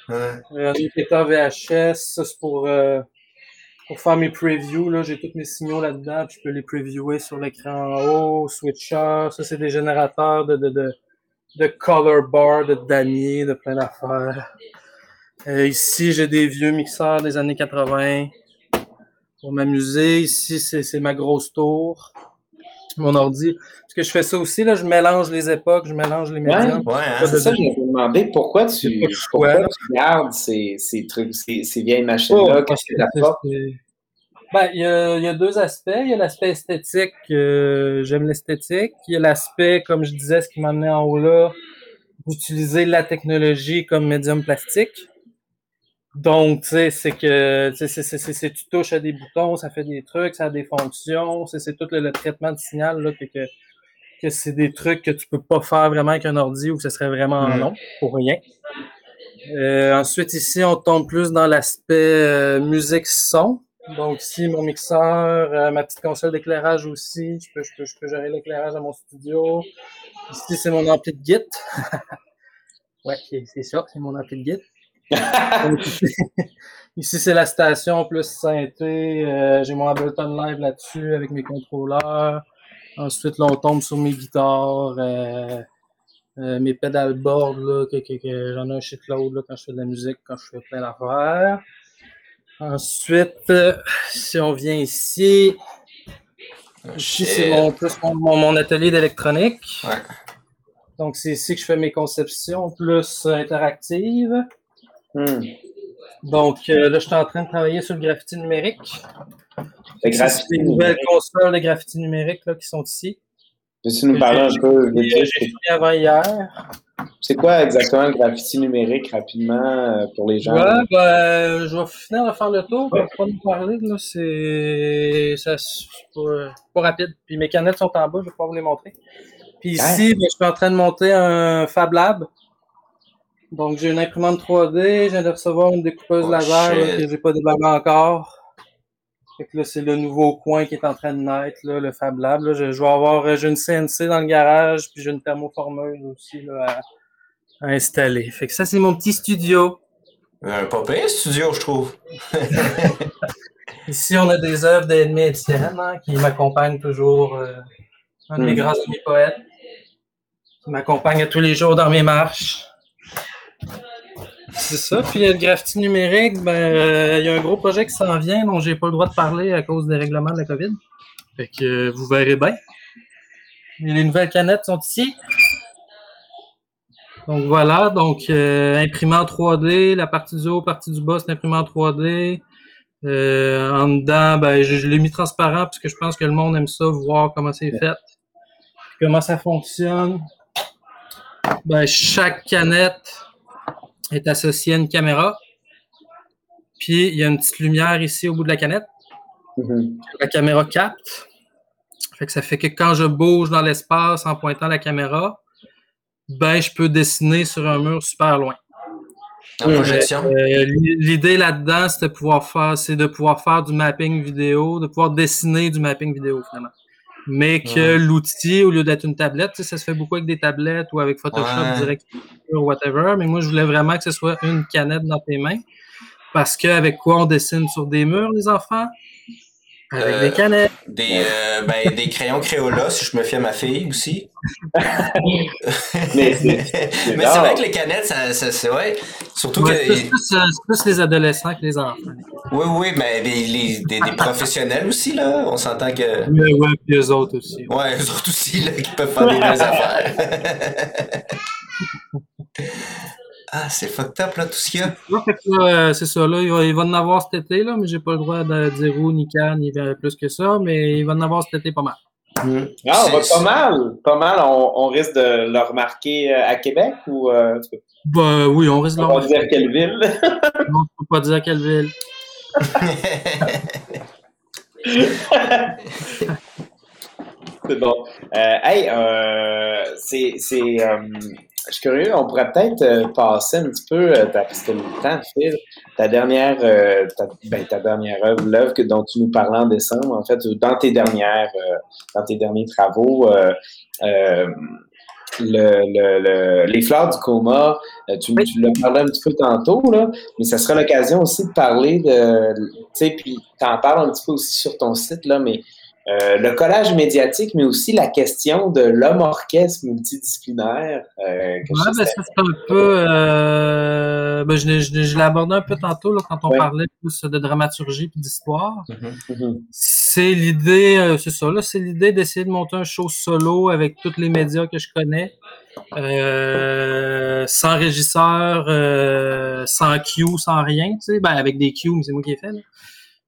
Ouais. Euh, Un VHS, ça c'est pour, euh, pour faire mes previews. Là, j'ai tous mes signaux là-dedans, puis je peux les previewer sur l'écran en haut, switcher. Ça, c'est des générateurs de, de, de, de color bar, de damier, de plein d'affaires. Euh, ici, j'ai des vieux mixeurs des années 80 pour m'amuser. Ici, c'est c'est ma grosse tour. Mon ordi. Parce que je fais ça aussi, là, je mélange les époques, je mélange les médias. Ouais, hein? C'est ça que je me demandé. Pourquoi tu, pourquoi tu gardes ces, ces trucs, ces, ces vieilles machines-là? Oh, Qu'est-ce que parce tu que apportes? c'est- Ben, il y a, il y a deux aspects. Il y a l'aspect esthétique, euh, j'aime l'esthétique. Il y a l'aspect, comme je disais, ce qui m'a amené en haut là, d'utiliser la technologie comme médium plastique. Donc, tu sais, c'est que c'est- c'est- c'est- c'est- tu touches à des boutons, ça fait des trucs, ça a des fonctions. C'est c'est tout le, le traitement de signal là, que, que, que c'est des trucs que tu peux pas faire vraiment avec un ordi ou que ce serait vraiment Mm. long pour rien. Euh, ensuite, ici, on tombe plus dans l'aspect euh, musique-son. Donc, ici, mon mixeur, euh, ma petite console d'éclairage aussi. Je peux, je peux, je peux gérer l'éclairage à mon studio. Ici, c'est mon ampli de Git. ouais, c'est c'est ça, c'est mon ampli de Git. Donc, ici, c'est la station plus synthé. Euh, J'ai mon Ableton Live là-dessus avec mes contrôleurs. Ensuite, là, on tombe sur mes guitares. euh, euh, mes pedalboards, là, que, que, que j'en ai un shitload là, quand je fais de la musique, quand je fais plein d'affaires. Ensuite, si on vient ici, ici c'est mon, plus mon, mon, mon atelier d'électronique. Ouais. Donc c'est ici que je fais mes conceptions plus interactives. Hmm. Donc euh, là, je suis en train de travailler sur le graffiti numérique. Le graffiti c'est les nouvelles consoles de graffiti numérique là, qui sont ici. Peux-tu nous parler un peu vite, J'ai fini avant hier. C'est quoi exactement le graffiti numérique rapidement euh, pour les gens? Ouais, ben, je vais finir de faire le tour. Vais pas nous parler, là. C'est, ça, c'est pas, pas rapide. Puis mes canettes sont en bas, je vais pas vous les montrer. Puis ici, ben, je suis en train de monter un Fab Lab. Donc, j'ai une imprimante 3D, je viens de recevoir une découpeuse Oh, laser, là, que j'ai pas déballé encore. Fait que là, c'est le nouveau coin qui est en train de naître, là, le Fab Lab. Là. Je, je vais avoir, euh, j'ai une CNC dans le garage, puis j'ai une thermoformeuse aussi, là, à, à installer. Fait que ça, c'est mon petit studio. Un pas pire studio, je trouve. Ici, on a des œuvres d'Edmé Etienne hein, qui m'accompagnent toujours. euh, un de mes Mm. grands amis poètes qui m'accompagne tous les jours dans mes marches. C'est ça. Puis euh, le graffiti numérique, ben, euh, il y a un gros projet qui s'en vient dont j'ai pas le droit de parler à cause des règlements de la COVID. Fait que euh, vous verrez bien. Et les nouvelles canettes sont ici. Donc voilà, donc euh, imprimé en 3D, la partie du haut, partie du bas, c'est imprimé en 3D. Euh, en dedans, ben, je, je l'ai mis transparent parce que je pense que le monde aime ça, voir comment c'est fait, comment ça fonctionne. Ben, chaque canette est associée à une caméra. Puis il y a une petite lumière ici au bout de la canette. Mhm. La caméra capte. Fait que ça fait que quand je bouge dans l'espace en pointant la caméra, ben je peux dessiner sur un mur super loin. Projection. Euh, L'idée là-dedans, c'est de pouvoir faire, c'est de pouvoir faire du mapping vidéo, de pouvoir dessiner du mapping vidéo finalement. Mais que Ouais. l'outil, au lieu d'être une tablette, ça se fait beaucoup avec des tablettes ou avec Photoshop Ouais. direct ou whatever. Mais moi, je voulais vraiment que ce soit une canette dans tes mains. Parce qu'avec quoi on dessine sur des murs, les enfants? Avec Euh, des canettes. Des, euh, ben, des crayons Crayola, si je me fie à ma fille aussi. Mais c'est- Mais c'est vrai que les canettes, ça, ça- c'est ouais. Surtout Ouais, que. c'est plus, euh, c'est plus les adolescents que les enfants. Oui, oui, mais des, les- des, des professionnels aussi, là. On s'entend que. Mais ouais, puis eux autres aussi. Ouais, eux autres aussi, là, qui peuvent faire des belles affaires. ah, c'est fucked up, là, tout ce qu'il y a. Ouais, euh, c'est ça, là, il va, il va en avoir cet été, là, mais j'ai pas le droit de dire où, ni quand, ni euh, plus que ça, mais il va en avoir cet été pas mal. Ah, on va pas mal. Pas mal. On, on risque de le remarquer euh, à Québec ou euh, Bah oui, on risque de pas l'avoir. dire quelle ville? Non, je peux pas dire quelle ville. C'est bon. Euh, hey, euh, c'est. Euh, je suis curieux, on pourrait peut-être euh, passer un petit peu, euh, ta- parce que le temps file, ta dernière, euh, ta, ben, ta dernière œuvre, l'œuvre dont tu nous parlais en décembre, en fait, dans tes dernières, euh, dans tes derniers travaux, euh, euh, le, le, le- les fleurs du coma, euh, tu, Oui. tu l'as parlé un petit peu tantôt, là, mais ça sera l'occasion aussi de parler de, tu sais, puis tu en parles un petit peu aussi sur ton site, là, mais euh, le collage médiatique, mais aussi la question de l'homme orchestre multidisciplinaire. euh, que Ouais, je ben, ça, c'est un peu. Euh, ben, je l'ai- je je l'ai abordé un peu tantôt là, quand on Ouais. parlait plus de dramaturgie et d'histoire. Mhm. C'est l'idée, euh, c'est ça, là, c'est l'idée d'essayer de monter un show solo avec tous les médias que je connais, euh, sans régisseur, euh, sans cue, sans rien, tu sais, ben avec des cues, mais c'est moi qui ai fait. là.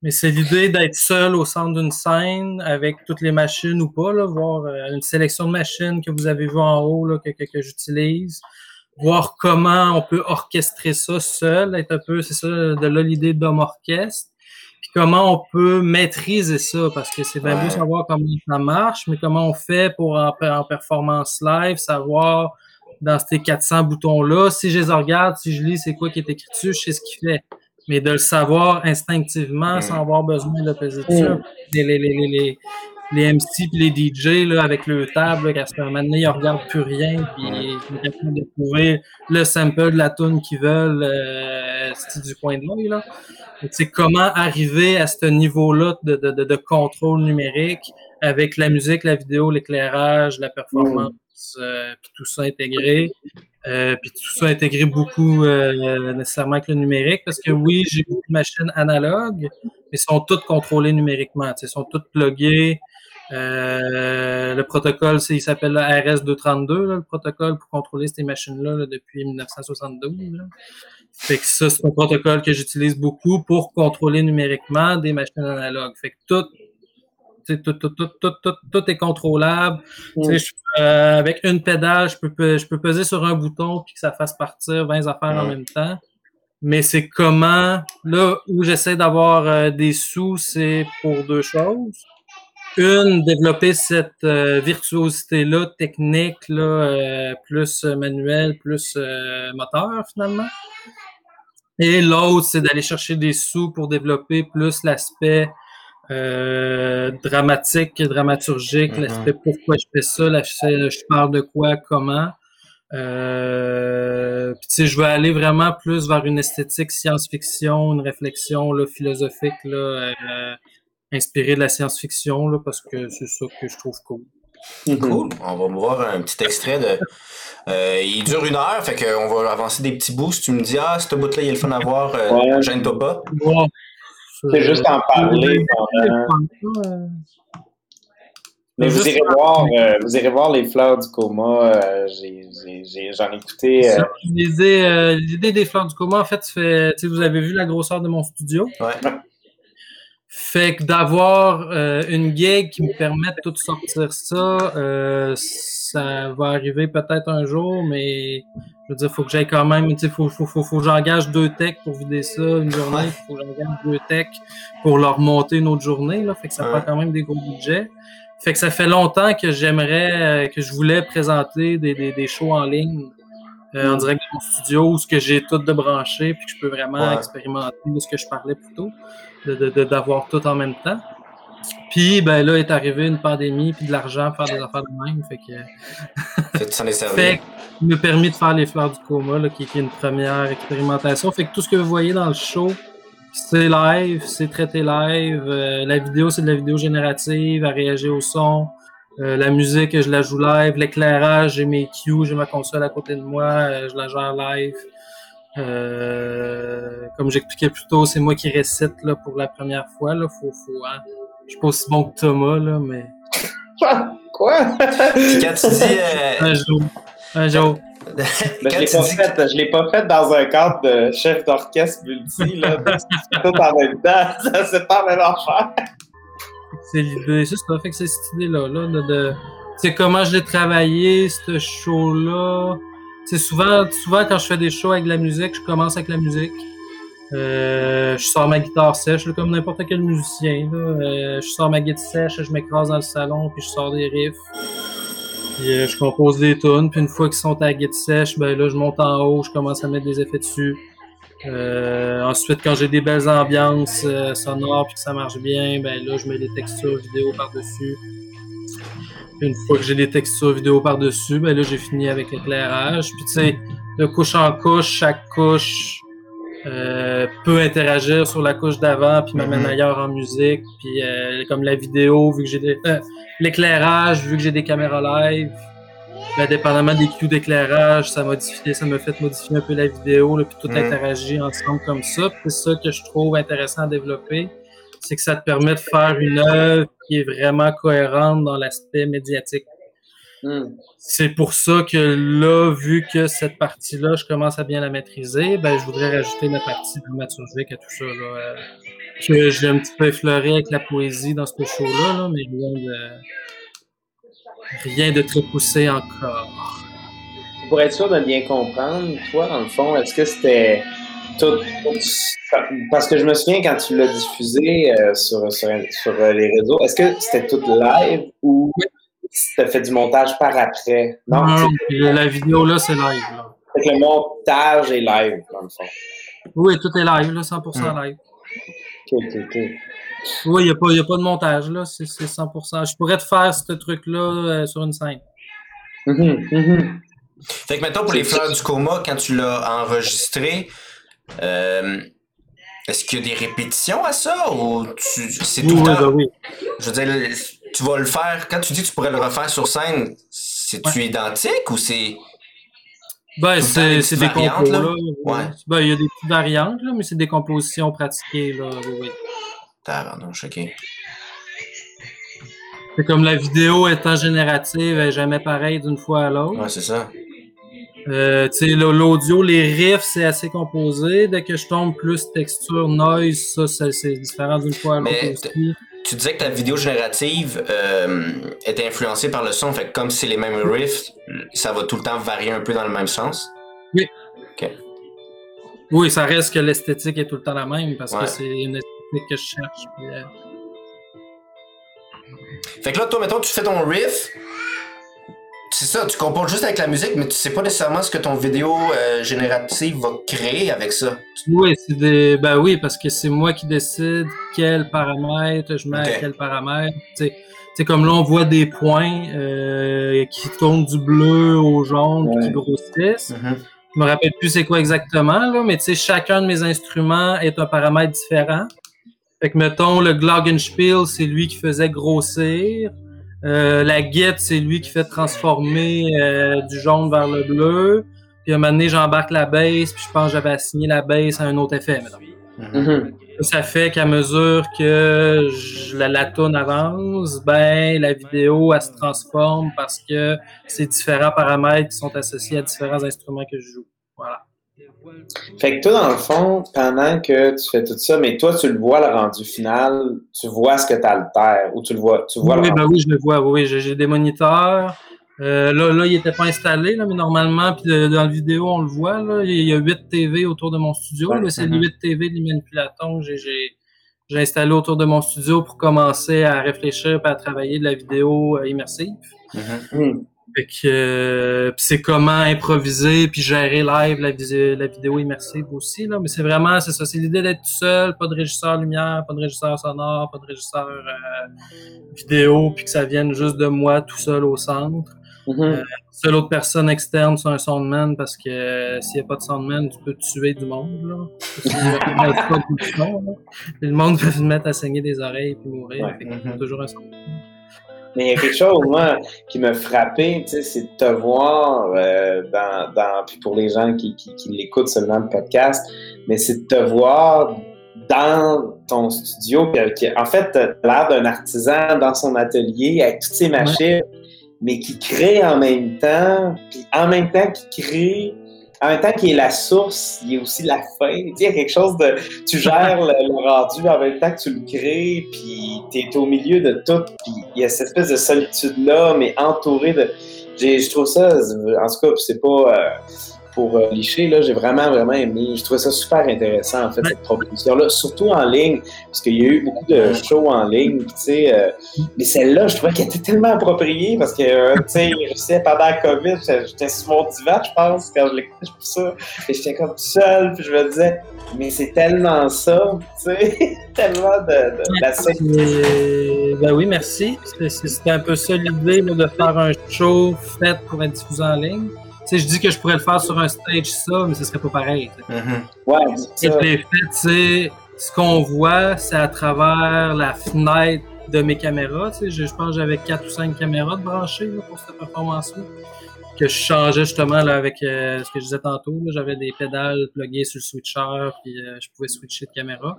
Mais c'est l'idée d'être seul au centre d'une scène avec toutes les machines ou pas, là, voir euh, une sélection de machines que vous avez vu en haut là, que, que, que j'utilise, voir comment on peut orchestrer ça seul, être un peu, c'est ça, de là l'idée d'homme orchestre puis comment on peut maîtriser ça, parce que c'est bien Ouais. beau savoir comment ça marche, mais comment on fait pour en, en performance live, savoir dans ces 400 boutons-là, si je les regarde, si je lis c'est quoi qui est écrit dessus, je sais ce qu'il fait. Mais de le savoir instinctivement, Mm. sans avoir besoin de peser dessus. Mm. Les, les, les, les, les, les MC puis les DJ là, avec le table, là, qu'à ce moment donné, ils regardent plus rien, puis ils sont capables de trouver le sample de la tune qu'ils veulent, euh, c'est du coin de l'œil. C'est comment arriver à ce niveau-là de, de, de, de contrôle numérique avec la musique, la vidéo, l'éclairage, la performance, euh, puis tout ça intégré. Euh, puis tout ça intégré beaucoup euh, nécessairement avec le numérique parce que oui, j'ai beaucoup de machines analogues, mais sont toutes contrôlées numériquement. Elles sont toutes pluguées. Euh, le protocole, il s'appelle le RS-232, là, le protocole pour contrôler ces machines-là là, depuis 1972. Là. Fait que ça, c'est un protocole que j'utilise beaucoup pour contrôler numériquement des machines analogues. Fait que tout, tu sais, tout, tout, tout, tout, tout, tout est contrôlable. Je- euh, avec une pédale, je peux, pe- je peux peser sur un bouton puis que ça fasse partir 20 affaires en Ouais. même temps. Mais c'est comment, là où j'essaie d'avoir euh, des sous, c'est pour deux choses. Une, développer cette euh, virtuosité-là, technique, là, plus euh, manuel, plus moteur finalement. Et l'autre, c'est d'aller chercher des sous pour développer plus l'aspect euh, dramatique, dramaturgique, Mhm. l'aspect pourquoi je fais ça, l'aspect je parle de quoi, comment. Euh, puis tu sais, je veux aller vraiment plus vers une esthétique science-fiction, une réflexion là, philosophique là, euh, inspirée de la science-fiction parce que c'est ça que je trouve cool. Mhm. Cool. On va me voir un petit extrait de. Euh, il dure une heure, fait qu'on va avancer des petits bouts. Si tu me dis, ah, ce bout-là, il est le fun à voir, euh, Ouais. gêne-toi pas. C'est juste en parler pendant. Euh, Mais vous irez voir, euh, vous irez voir les fleurs du coma. euh, j'ai- j'ai- j'ai- J'en ai écouté. euh, L'idée, euh, l'idée des fleurs du coma, en fait, vous avez vu la grosseur de mon studio? Ouais. Fait que d'avoir euh, une gig qui me permet de tout sortir ça, euh, ça va arriver peut-être un jour, mais je veux dire, faut que j'aille quand même, tu sais, faut, faut, faut, faut que j'engage deux techs pour vider ça une journée, Ouais. faut que j'engage deux techs pour leur monter une autre journée, là. Fait que ça prend quand même des gros budgets. Fait que ça fait longtemps que j'aimerais, euh, que je voulais présenter des, des, des shows en ligne euh, en direct de mon studio où ce que j'ai tout de branché puis que je peux vraiment Ouais. expérimenter de ce que je parlais plus tôt, d'avoir tout en même temps. Puis ben là est arrivé une pandémie puis de l'argent pour faire des affaires de même, fait que es servi. fait que il m'a permis de faire les fleurs du coma là, qui, qui est une première expérimentation. Fait que tout ce que vous voyez dans le show, c'est live, c'est traité live. Euh, la vidéo, c'est de la vidéo générative, à réagir au son. Euh, la musique, je la joue live. L'éclairage, j'ai mes cues, j'ai ma console à côté de moi, euh, je la gère live. Comme j'expliquais plus tôt, c'est moi qui récite là, pour la première fois. Là. Faut, faut, hein. Je suis pas aussi bon que Thomas, là, mais... Quoi? Quand tu dis... Un jour. Un jour. Mais je l'ai pas, fait, je l'ai pas fait dans un cadre de chef d'orchestre multi, là. tout en même temps. C'est pas la même affaire. C'est l'idée, c'est ça. Fait que c'est cette idée-là, là, de, de tu comment je l'ai travaillé, ce show-là. C'est souvent, souvent, quand je fais des shows avec de la musique, je commence avec la musique. Euh, je sors ma guitare sèche, là, comme n'importe quel musicien. Là. Euh, je sors ma guitare sèche, je m'écrase dans le salon, puis je sors des riffs. Puis euh, je compose des tunes, puis une fois qu'ils sont à la guitare sèche, ben là, je monte en haut, je commence à mettre des effets dessus. Euh, ensuite, quand j'ai des belles ambiances euh, sonores puis que ça marche bien, ben là, je mets des textures vidéo par-dessus. Une fois que j'ai des textures vidéo par-dessus, ben là, j'ai fini avec l'éclairage. Puis tu sais, de couche en couche, chaque couche euh, peut interagir sur la couche d'avant puis m'amène ailleurs en musique. Puis comme la vidéo, vu que j'ai des... l'éclairage, vu que j'ai des caméras live, ben, dépendamment des cues d'éclairage, ça modifie, ça me fait modifier un peu la vidéo, là, puis tout mm. interagit ensemble comme ça. C'est ça que je trouve intéressant à développer, c'est que ça te permet de faire une œuvre qui est vraiment cohérente dans l'aspect médiatique. Mm. C'est pour ça que là, vu que cette partie-là, je commence à bien la maîtriser, ben je voudrais rajouter la partie dramaturgique à tout ça. Là, euh, que j'ai un petit peu effleuré avec la poésie dans ce show-là, là, mais rien de Rien de très poussé encore. Pour être sûr de bien comprendre, toi, dans le fond, est-ce que c'était tout, Parce que je me souviens quand tu l'as diffusé euh, sur, sur, euh, les réseaux, est-ce que c'était tout live ou tu as fait du montage par après? Non, non la vidéo là, c'est live. Là. le montage est live, dans le fond. Oui, tout est live, là, 100% hmm. live. Ok, ok, ok. Oui, il n'y a, pas, a pas de montage, là. C'est 100%. Je pourrais te faire ce truc-là euh, sur une scène. Mm-hmm, mm-hmm. Fait que maintenant, pour les fleurs du coma, quand tu l'as enregistré, euh, est-ce qu'il y a des répétitions à ça ou c'est tout le temps? Ben oui. Je veux dire, tu vas le faire, quand tu dis que tu pourrais le refaire sur scène, c'est-tu identique ou c'est. Ben, c'est des compos, là? Ouais. Ben, il y a des petites variantes, là, mais c'est des compositions pratiquées, là. Oui, c'est comme la vidéo étant générative, elle est jamais pareille d'une fois à l'autre. Ouais, c'est ça. Euh, tu sais, l'audio, les riffs, c'est assez composé. Dès que je tombe plus texture, noise, ça, c'est différent d'une fois à l'autre aussi. Tu disais que ta vidéo générative euh, était influencée par le son, fait comme c'est les mêmes riffs, ça va tout le temps varier un peu dans le même sens? Oui. Oui, ça reste que l'esthétique est tout le temps la même parce que c'est une que je cherche. Euh. Fait que là, toi, mettons, tu fais ton riff. C'est ça, tu composes juste avec la musique, mais tu sais pas nécessairement ce que ton vidéo euh, générative va créer avec ça. Oui, c'est des. Ben oui, parce que c'est moi qui décide quels paramètres je mets à quel paramètre. C'est comme là, on voit des points euh, qui tournent du bleu au jaune qui grossissent. Mm-hmm. Je me rappelle plus c'est quoi exactement, là, mais tu sais, chacun de mes instruments est un paramètre différent. Fait que, mettons, le Glockenspiel, c'est lui qui faisait grossir. Euh, la guette, c'est lui qui fait transformer euh, du jaune vers le bleu. Puis à un moment donné, j'embarque la baisse, puis je pense que j'avais assigné la baisse à un autre effet, mettons. Mm-hmm. Ça fait qu'à mesure que la, la tune avance, ben la vidéo elle se transforme parce que c'est différents paramètres qui sont associés à différents instruments que je joue. Voilà. Fait que toi, dans le fond, pendant que tu fais tout ça, mais toi, tu le vois, le rendu final, tu vois ce que tu altères, ou tu le vois, tu vois oui, le ben oui, je le vois, oui, j'ai des moniteurs. Euh, là, là, il n'était pas installé, là, mais normalement, puis dans la vidéo, on le voit, là, il y a 8 TV autour de mon studio. c'est les 8 TV de manipulatons que j'ai installé autour de mon studio pour commencer à réfléchir et à travailler de la vidéo euh, immersive. Mm-hmm. Mm. Fait que euh, c'est comment improviser puis gérer live la, la vidéo immersive aussi là, mais c'est vraiment c'est ça, c'est l'idée d'être tout seul, pas de régisseur lumière, pas de régisseur sonore, pas de régisseur euh, vidéo, puis que ça vienne juste de moi tout seul au centre. Mm seule autre personne externe, c'est un soundman parce que euh, s'il n'y a pas de soundman, tu peux tuer du monde. Là. le monde peut se mettre à saigner des oreilles et mourir. Ouais. Mm toujours un soundman. Mais il y a quelque chose, moi, qui m'a frappé, tu sais, c'est de te voir euh, dans, dans, puis pour les gens qui, qui, qui l'écoutent seulement le podcast, mais c'est de te voir dans ton studio, qui, en fait, l'air d'un artisan dans son atelier avec toutes ses machines, mais qui crée en même temps, puis en même temps qui crée, en même temps qui est la source, il a aussi la fin. Tu il y a quelque chose de, tu gères le, le, rendu en même temps que tu le crées, puis tu es au milieu de tout, puis il y a cette espèce de solitude-là, mais entouré de... Je trouve ça, en tout cas, c'est pas... Euh, pour euh, licher, là, j'ai vraiment, vraiment aimé. Je trouvais ça super intéressant, en fait, cette proposition-là, surtout en ligne, parce qu'il y a eu beaucoup de shows en ligne, tu sais, euh, mais celle-là, je trouvais qu'elle était tellement appropriée, parce que, euh, tu sais, je sais, pendant la COVID, j'étais sur mon divan, je pense, quand je l'écoutais pour ça, et j'étais comme tout seul, puis je me disais, mais c'est tellement ça, tu sais, tellement de, la scène. Ben oui, merci. C'était un peu ça l'idée, de faire un show fait pour être diffusé en ligne sais, je dis que je pourrais le faire sur un stage, ça, mais ce serait pas pareil. Mm-hmm. Ouais, c'est les faits, ce qu'on voit, c'est à travers la fenêtre de mes caméras. Je, je pense que j'avais quatre ou cinq caméras de branchées pour cette performance-là. Que je changeais justement là, avec euh, ce que je disais tantôt. J'avais des pédales pluguées sur le switcher, puis euh, je pouvais switcher de caméra.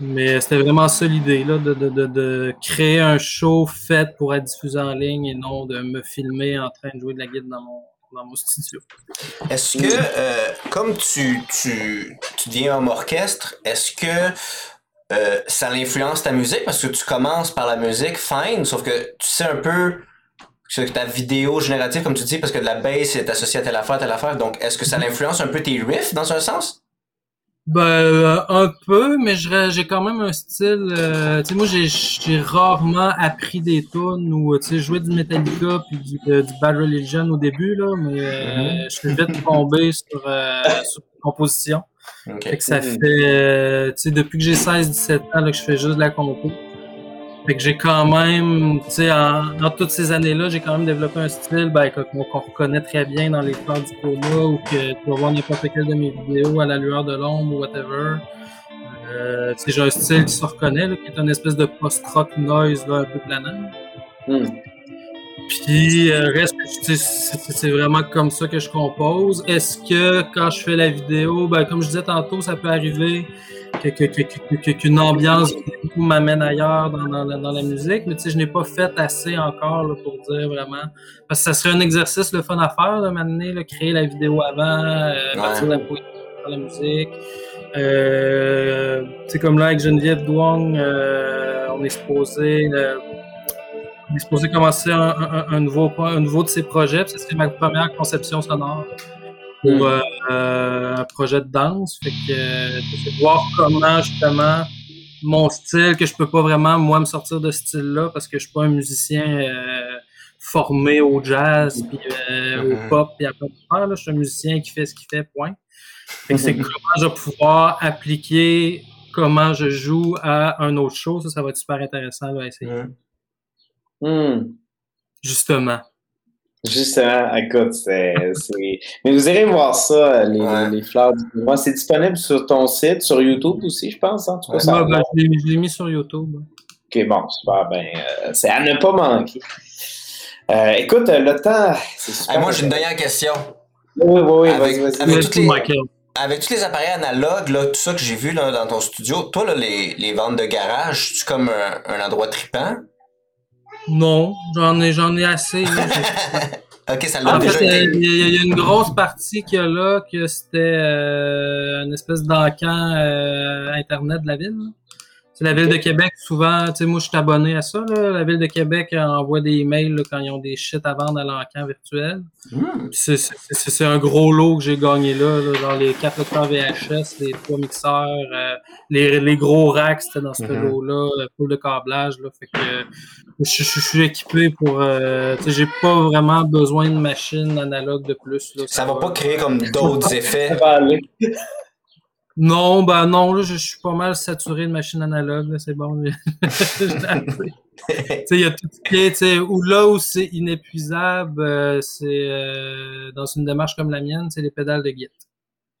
Mais c'était vraiment ça l'idée, là, de, de, de, de, créer un show fait pour être diffusé en ligne et non de me filmer en train de jouer de la guide dans mon, Est-ce que, euh, comme tu, tu, tu viens en orchestre, est-ce que euh, ça influence ta musique? Parce que tu commences par la musique, fine, sauf que tu sais un peu que ta vidéo générative, comme tu dis, parce que de la bass est associée à telle affaire, telle affaire, donc est-ce que ça influence un peu tes riffs dans un sens? Ben, euh, un peu, mais j'ai quand même un style. Euh, tu sais, moi, j'ai rarement appris des tunes ou tu sais, joué du Metallica puis du, euh, du, Bad Religion au début là, mais mm-hmm. je suis vite tombé sur, sur la composition. Okay. Fait que ça fait, tu sais, depuis que j'ai 16-17 ans là, que je fais juste de la compo. Fait que j'ai quand même, tu sais, dans toutes ces années-là, j'ai quand même développé un style ben, qu'on reconnaît très bien dans les fleurs du coma ou que tu vas voir n'importe quelle de mes vidéos à la lueur de l'ombre ou whatever. Euh, j'ai un style qui se reconnaît, là, qui est une espèce de post-rock noise là, un peu planant. Mm. Puis euh, reste, c'est vraiment comme ça que je compose. Est-ce que quand je fais la vidéo, ben comme je disais tantôt, ça peut arriver qu'une ambiance m'amène ailleurs dans, dans, dans, la musique, mais tu sais, je n'ai pas fait assez encore là, pour dire vraiment. Parce que ça serait un exercice le fun à faire, de m'amener, créer la vidéo avant, euh, partir de la poésie, la musique. Euh, tu comme là avec Geneviève Douang, euh, on est supposé euh, supposé commencer un, un, un, nouveau un nouveau de ces projets. Ce serait ma première conception sonore pour mm. euh, un projet de danse. Fait que euh, voir comment justement mon style, que je peux pas vraiment moi me sortir de ce style-là parce que je suis pas un musicien euh, formé au jazz puis euh, au mm-hmm. pop puis à pas faire. Là. Je suis un musicien qui fait ce qu'il fait, point. Fait que c'est comment je vais pouvoir appliquer comment je joue à un autre show. Ça, ça va être super intéressant là, à essayer. Mm. Mm. Justement. Justement, écoute, c'est. Mais vous irez voir ça, les, ouais. les fleurs du mois. C'est disponible sur ton site, sur YouTube aussi, je pense. En tout cas, ouais, ben, je l'ai mis sur YouTube. Ok, bon, super. Ben, euh, c'est à ne pas manquer. Euh, écoute, le temps. Hey, moi, j'ai une dernière question. Oui, oui, oui. Avec, vas -y, vas -y. avec, toutes les, avec tous les appareils analogues, là, tout ça que j'ai vu là, dans ton studio, toi, là, les, les ventes de garage, tu comme un, un endroit tripant? Non, j'en ai, j'en ai assez. Là. ok, ça l'a En déjà fait, été. il y, a- il y a une grosse partie qu'il y a là, que c'était euh, une espèce d'encan euh, Internet de la ville. là. C'est la ville de Québec, souvent, tu sais, moi je suis abonné à ça. Là. La ville de Québec envoie des emails là, quand ils ont des shit à vendre à l'encan virtuel. Hmm. Puis C'est, c'est, c'est- c'est un gros lot que j'ai gagné là, là, genre les 4 lecteurs VHS, les trois mixeurs, euh, les, les gros racks, c'était dans ce Mhm. lot-là, euh, le câblage. Là, fait que euh, je, je- je suis équipé pour. Euh, j'ai pas vraiment besoin de machine analogue de plus. Là, Ça va pas créer comme d'autres effets. Ça va aller. Non, ben non, là, je, suis pas mal saturé de machines analogues, c'est bon. il y a tout ce qui est, ou là où c'est inépuisable, euh, c'est euh, dans une démarche comme la mienne, c'est les pédales de Git.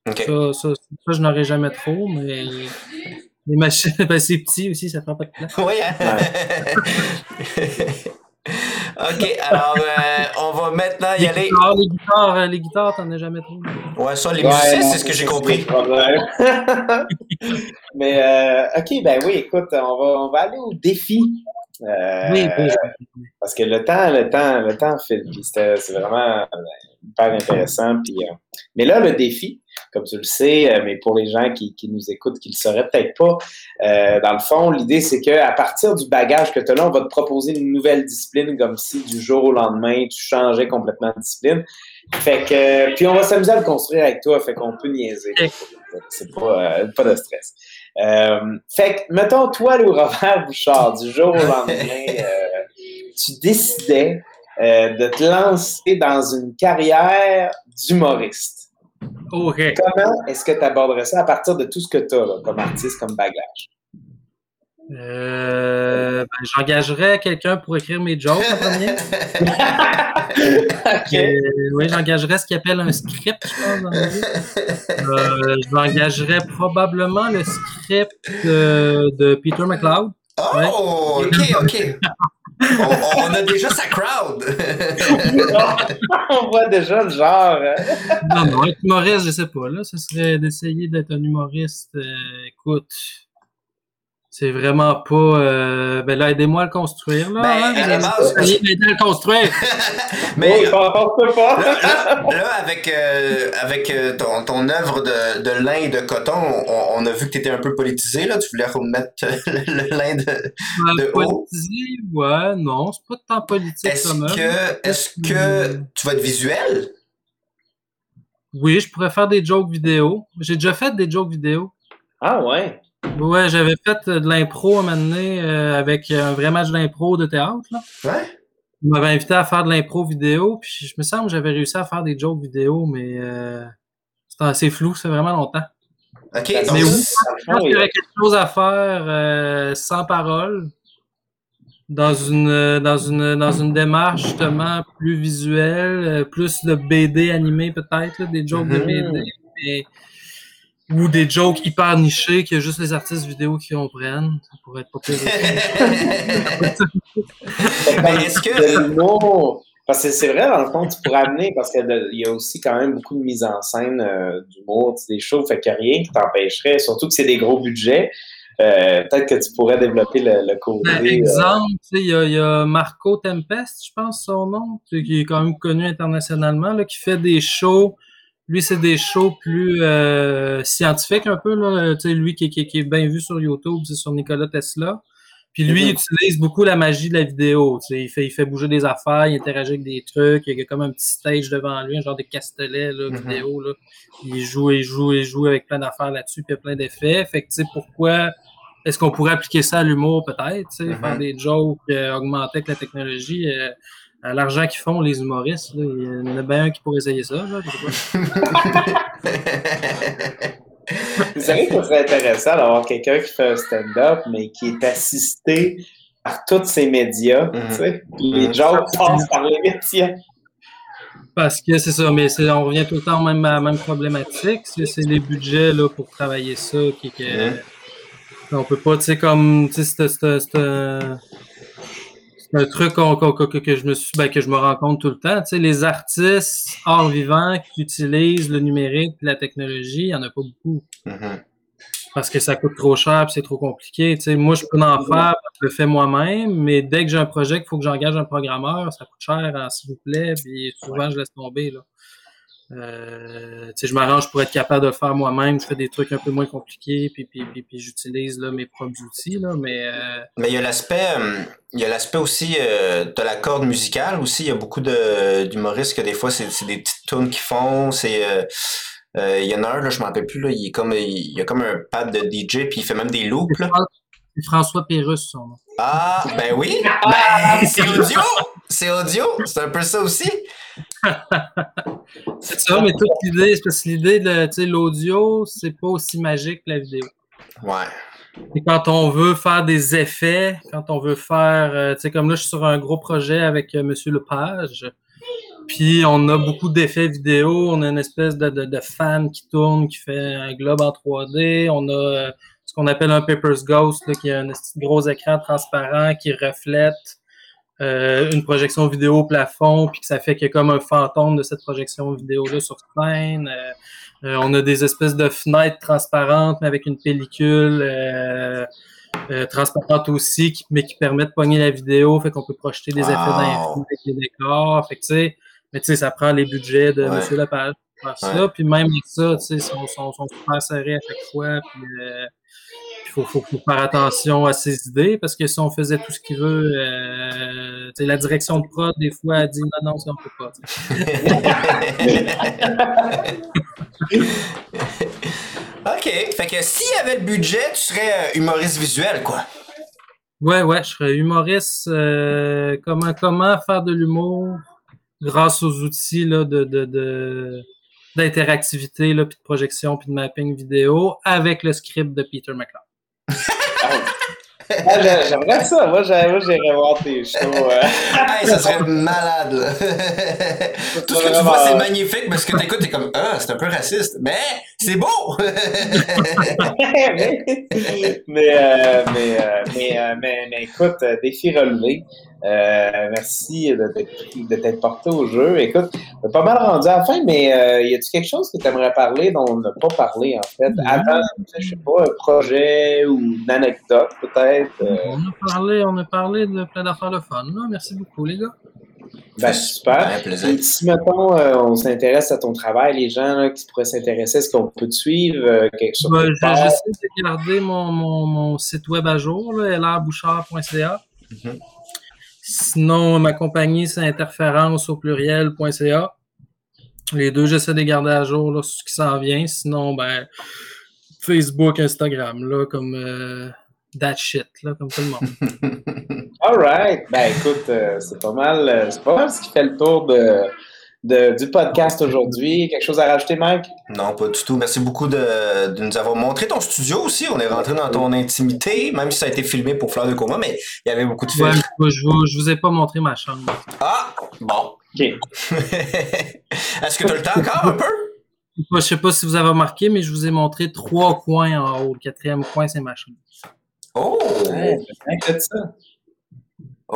Ça, ça, ça, je n'aurais jamais trop, mais les machines, ben, c'est petit aussi, ça prend pas de place. Oui, hein? OK, alors euh, on va maintenant y aller. les guitares, euh, les guitares, t'en as jamais trop. Ouais, ça, les musiciens, c'est ce que j'ai compris. Mais euh, OK, ben oui, écoute, on va, on va aller au défi. Euh, oui, oui, Parce que le temps, le temps, le temps file. c'est vraiment hyper intéressant. Puis, mais là, le défi, comme tu le sais, euh, mais pour les gens qui, nous écoutent, qui ne le sauraient peut-être pas, euh, dans le fond, l'idée, c'est qu'à partir du bagage que tu as là, on va te proposer une nouvelle discipline, comme si du jour au lendemain, tu changeais complètement de discipline. Fait que, puis on va s'amuser à le construire avec toi, fait qu'on peut niaiser. C'est pas, euh, pas de stress. fait que, mettons, toi, le Robert Bouchard, du jour au lendemain, tu décidais de te lancer dans une carrière d'humoriste. Comment est-ce que tu aborderais ça à partir de tout ce que tu as comme artiste, comme bagage? Euh, ben, j'engagerais quelqu'un pour écrire mes jokes en premier. Euh, oui, j'engagerais ce qu'il appelle un script, je pense. Euh, j'engagerais probablement le script de, Peter McLeod. Oh, ok, ok on, a déjà sa crowd. on voit déjà le genre. Hein. non, non, être humoriste, je sais pas. Là, ce serait d'essayer d'être un humoriste. Euh, écoute, c'est vraiment pas. Euh, ben là, aidez-moi à le construire. Là, ben, hein, à le construire. Mais oh, pas. Là, avec, euh, avec euh, ton, ton œuvre de, de lin et de coton, on, a vu que tu étais un peu politisé. Là. Tu voulais remettre le, lin de, de haut. Politisé, ouais, non, c'est pas tant politique est-ce Que, est-ce que tu vas être visuel? Oui, je pourrais faire des jokes vidéo. J'ai déjà fait des jokes vidéo. Ah ouais? Ouais, j'avais fait de l'impro à un moment donné euh, avec un vrai match d'impro de théâtre. Là. Ouais. Il m'avait invité à faire de l'impro vidéo, puis je me sens que j'avais réussi à faire des jokes vidéo, mais euh, c'était assez flou, c'est vraiment longtemps. OK. Mais oui, je pense qu'il y avait quelque chose à faire euh, sans parole, dans une dans une dans une démarche justement plus visuelle, plus de BD animé peut-être, des jokes de BD. Mm-hmm. Mais ou des jokes hyper nichés qu'il y a juste les artistes vidéo qui comprennent. Ça pourrait être pas plus. Mais est-ce que. Parce que c'est vrai, dans le fond, tu pourrais amener, parce qu'il y a aussi quand même beaucoup de mise en scène euh, d'humour, des shows, fait qu'il n'y a rien qui t'empêcherait, surtout que c'est des gros budgets. Euh, peut-être que tu pourrais développer le, le côté. Par ben, exemple, il y, y, a Marco Tempest, je pense son nom, qui est quand même connu internationalement, là, qui fait des shows lui, c'est des shows plus euh, scientifiques un peu. Là. Tu sais, lui qui, qui, qui, est bien vu sur YouTube, c'est sur Nicolas Tesla. Puis lui, il utilise beaucoup la magie de la vidéo. Tu sais, il, fait, il fait bouger des affaires, il interagit avec des trucs. Il y a comme un petit stage devant lui, un genre de castelet là, mm-hmm. vidéo. Là. Il joue, il joue, il joue avec plein d'affaires là-dessus, puis il y a plein d'effets. Fait que, tu sais, pourquoi est-ce qu'on pourrait appliquer ça à l'humour peut-être? Tu sais, Faire mm-hmm. des jokes euh, augmenter avec la technologie. Euh, l'argent qu'ils font, les humoristes, il y en a bien un qui pourrait essayer ça. Là, Vous savez que ce serait intéressant d'avoir quelqu'un qui fait un stand-up, mais qui est assisté par tous ces médias. Mhm. Les gens passent par les médias. Parce que c'est ça, mais on revient tout le temps même à la même problématique. C'est les budgets là, pour travailler ça qui, qui mhm. On peut pas, tu sais, comme, tu sais, c'est un truc que je me suis, ben, que je me rends compte tout le temps. Tu sais, les artistes hors vivants qui utilisent le numérique et la technologie, il n'y en a pas beaucoup. Mm-hmm. Parce que ça coûte trop cher et c'est trop compliqué. Tu sais, moi, je peux en faire, je le fais moi-même, mais dès que j'ai un projet qu'il faut que j'engage un programmeur, ça coûte cher, hein, s'il vous plaît, puis souvent je laisse tomber. Là. Euh, je m'arrange pour être capable de le faire moi-même. Je fais des trucs un peu moins compliqués, puis, puis, puis, puis j'utilise mes propres outils. Là, mais euh, mais il y a l'aspect, euh, il y a l'aspect aussi euh, de la corde musicale aussi. Il y a beaucoup de d'humoristes que des fois c'est, c'est des petites tunes qui font. C'est il y en a un là, je m'en rappelle plus là. Il est comme il y a comme un pad de DJ puis il fait même des loops. Là. François Pérusse, son nom. Ah, ben oui! Ben, c'est audio! C'est audio! C'est un peu ça aussi! C'est ça, mais toute l'idée, c'est parce que l'idée de l'audio, c'est pas aussi magique que la vidéo. Ouais. Et quand on veut faire des effets, quand on veut faire, euh, tu sais, comme là, je suis sur un gros projet avec euh, Monsieur Lepage. Puis on a beaucoup d'effets vidéo, on a une espèce de, de, de, fan qui tourne, qui fait un globe en 3D, on a euh, ce qu'on appelle un Paper's Ghost, là, qui a un gros écran transparent qui reflète euh, une projection vidéo au plafond, puis que ça fait qu'il y a comme un fantôme de cette projection vidéo-là sur scène. Euh, euh, on a des espèces de fenêtres transparentes, mais avec une pellicule euh, transparente aussi, qui, mais qui permet de pogner la vidéo, fait qu'on peut projeter des effets d'infini avec les décors. Fait que, tu sais, mais tu sais, ça prend les budgets de ouais. M. Lepage faire ça. Puis même avec ça, tu sais, ils sont, sont, sont, super serrés à chaque fois. Puis, il faut, faut, faut, faire attention à ses idées parce que si on faisait tout ce qu'il veut, euh, la direction de prod, des fois, elle dit non, non, ça on peut pas. OK. Fait que s'il y avait le budget, tu serais humoriste visuel, quoi. Ouais, ouais, je serais humoriste. Euh, comment, comment faire de l'humour grâce aux outils là, de, de, de d'interactivité, là, puis de projection, puis de mapping vidéo avec le script de Peter McLeod. ah, J'aimerais ça. Moi, j'irais voir tes shows. Euh... hey, ça serait malade. Là. Tout ce que tu vois, c'est magnifique, mais ce que t'écoutes, t'es comme, ah, c'est un peu raciste. Mais c'est beau! mais, euh, mais, euh, mais, euh, mais, mais, écoute, défi relevé. Euh, merci de, de t'être porté au jeu. Écoute, on pas mal rendu à la fin, mais euh, y a-t-il quelque chose que tu aimerais parler dont on n'a pas parlé, en fait, Mm-hmm. avant, je sais pas, un projet ou une anecdote, peut-être? Euh... On, a parlé, on a parlé de plein d'affaires de fun, là. Merci beaucoup, les gars. Ben, super. Et si, mettons, euh, on s'intéresse à ton travail, les gens là, qui pourraient s'intéresser, est-ce qu'on peut te suivre? Euh, quelque chose ben, J'essaie de garder mon, mon, mon, site web à jour, lrbouchard.ca. Mm -hmm. Sinon, ma compagnie, c'est interférence au pluriel.ca. Les deux, j'essaie de garder à jour là, ce qui s'en vient. Sinon, ben, Facebook, Instagram, là, comme euh, that shit, là, comme tout le monde. All right. Ben, écoute, euh, c'est pas mal, euh, c'est pas mal ce qui fait le tour de, de, du podcast aujourd'hui. Quelque chose à rajouter, Mike? Non, pas du tout. Merci beaucoup de, de, nous avoir montré ton studio aussi. On est rentré dans ton intimité, même si ça a été filmé pour Fleur de Coma, mais il y avait beaucoup de films. Ouais, je, vous, je vous ai pas montré ma chambre. Ah! Bon. OK. Est-ce que tu as le temps encore un peu? Je sais pas si vous avez remarqué, mais je vous ai montré trois coins en haut. Le quatrième coin, c'est ma chambre. Oh! Ouais, fait ça.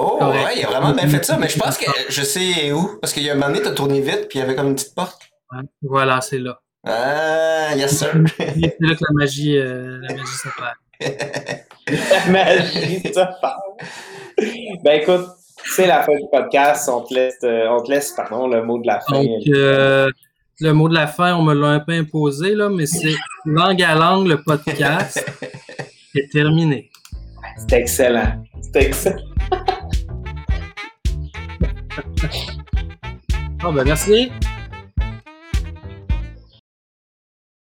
Oh, ouais, il a vraiment bien fait ça, mais je pense que je sais où. Parce qu'il y a un moment donné, t'as tourné vite, puis il y avait comme une petite porte. Ouais, voilà, c'est là. Ah, yes sir. c'est là que la magie, euh, la magie s'opère. la magie s'opère. Ben écoute, c'est la fin du podcast. On te laisse, on te laisse pardon, le mot de la fin. Donc, euh, le mot de la fin, on me l'a un peu imposé, là, mais c'est langue à langue, le podcast est terminé. C'est excellent. C'est excellent. Ah ben merci.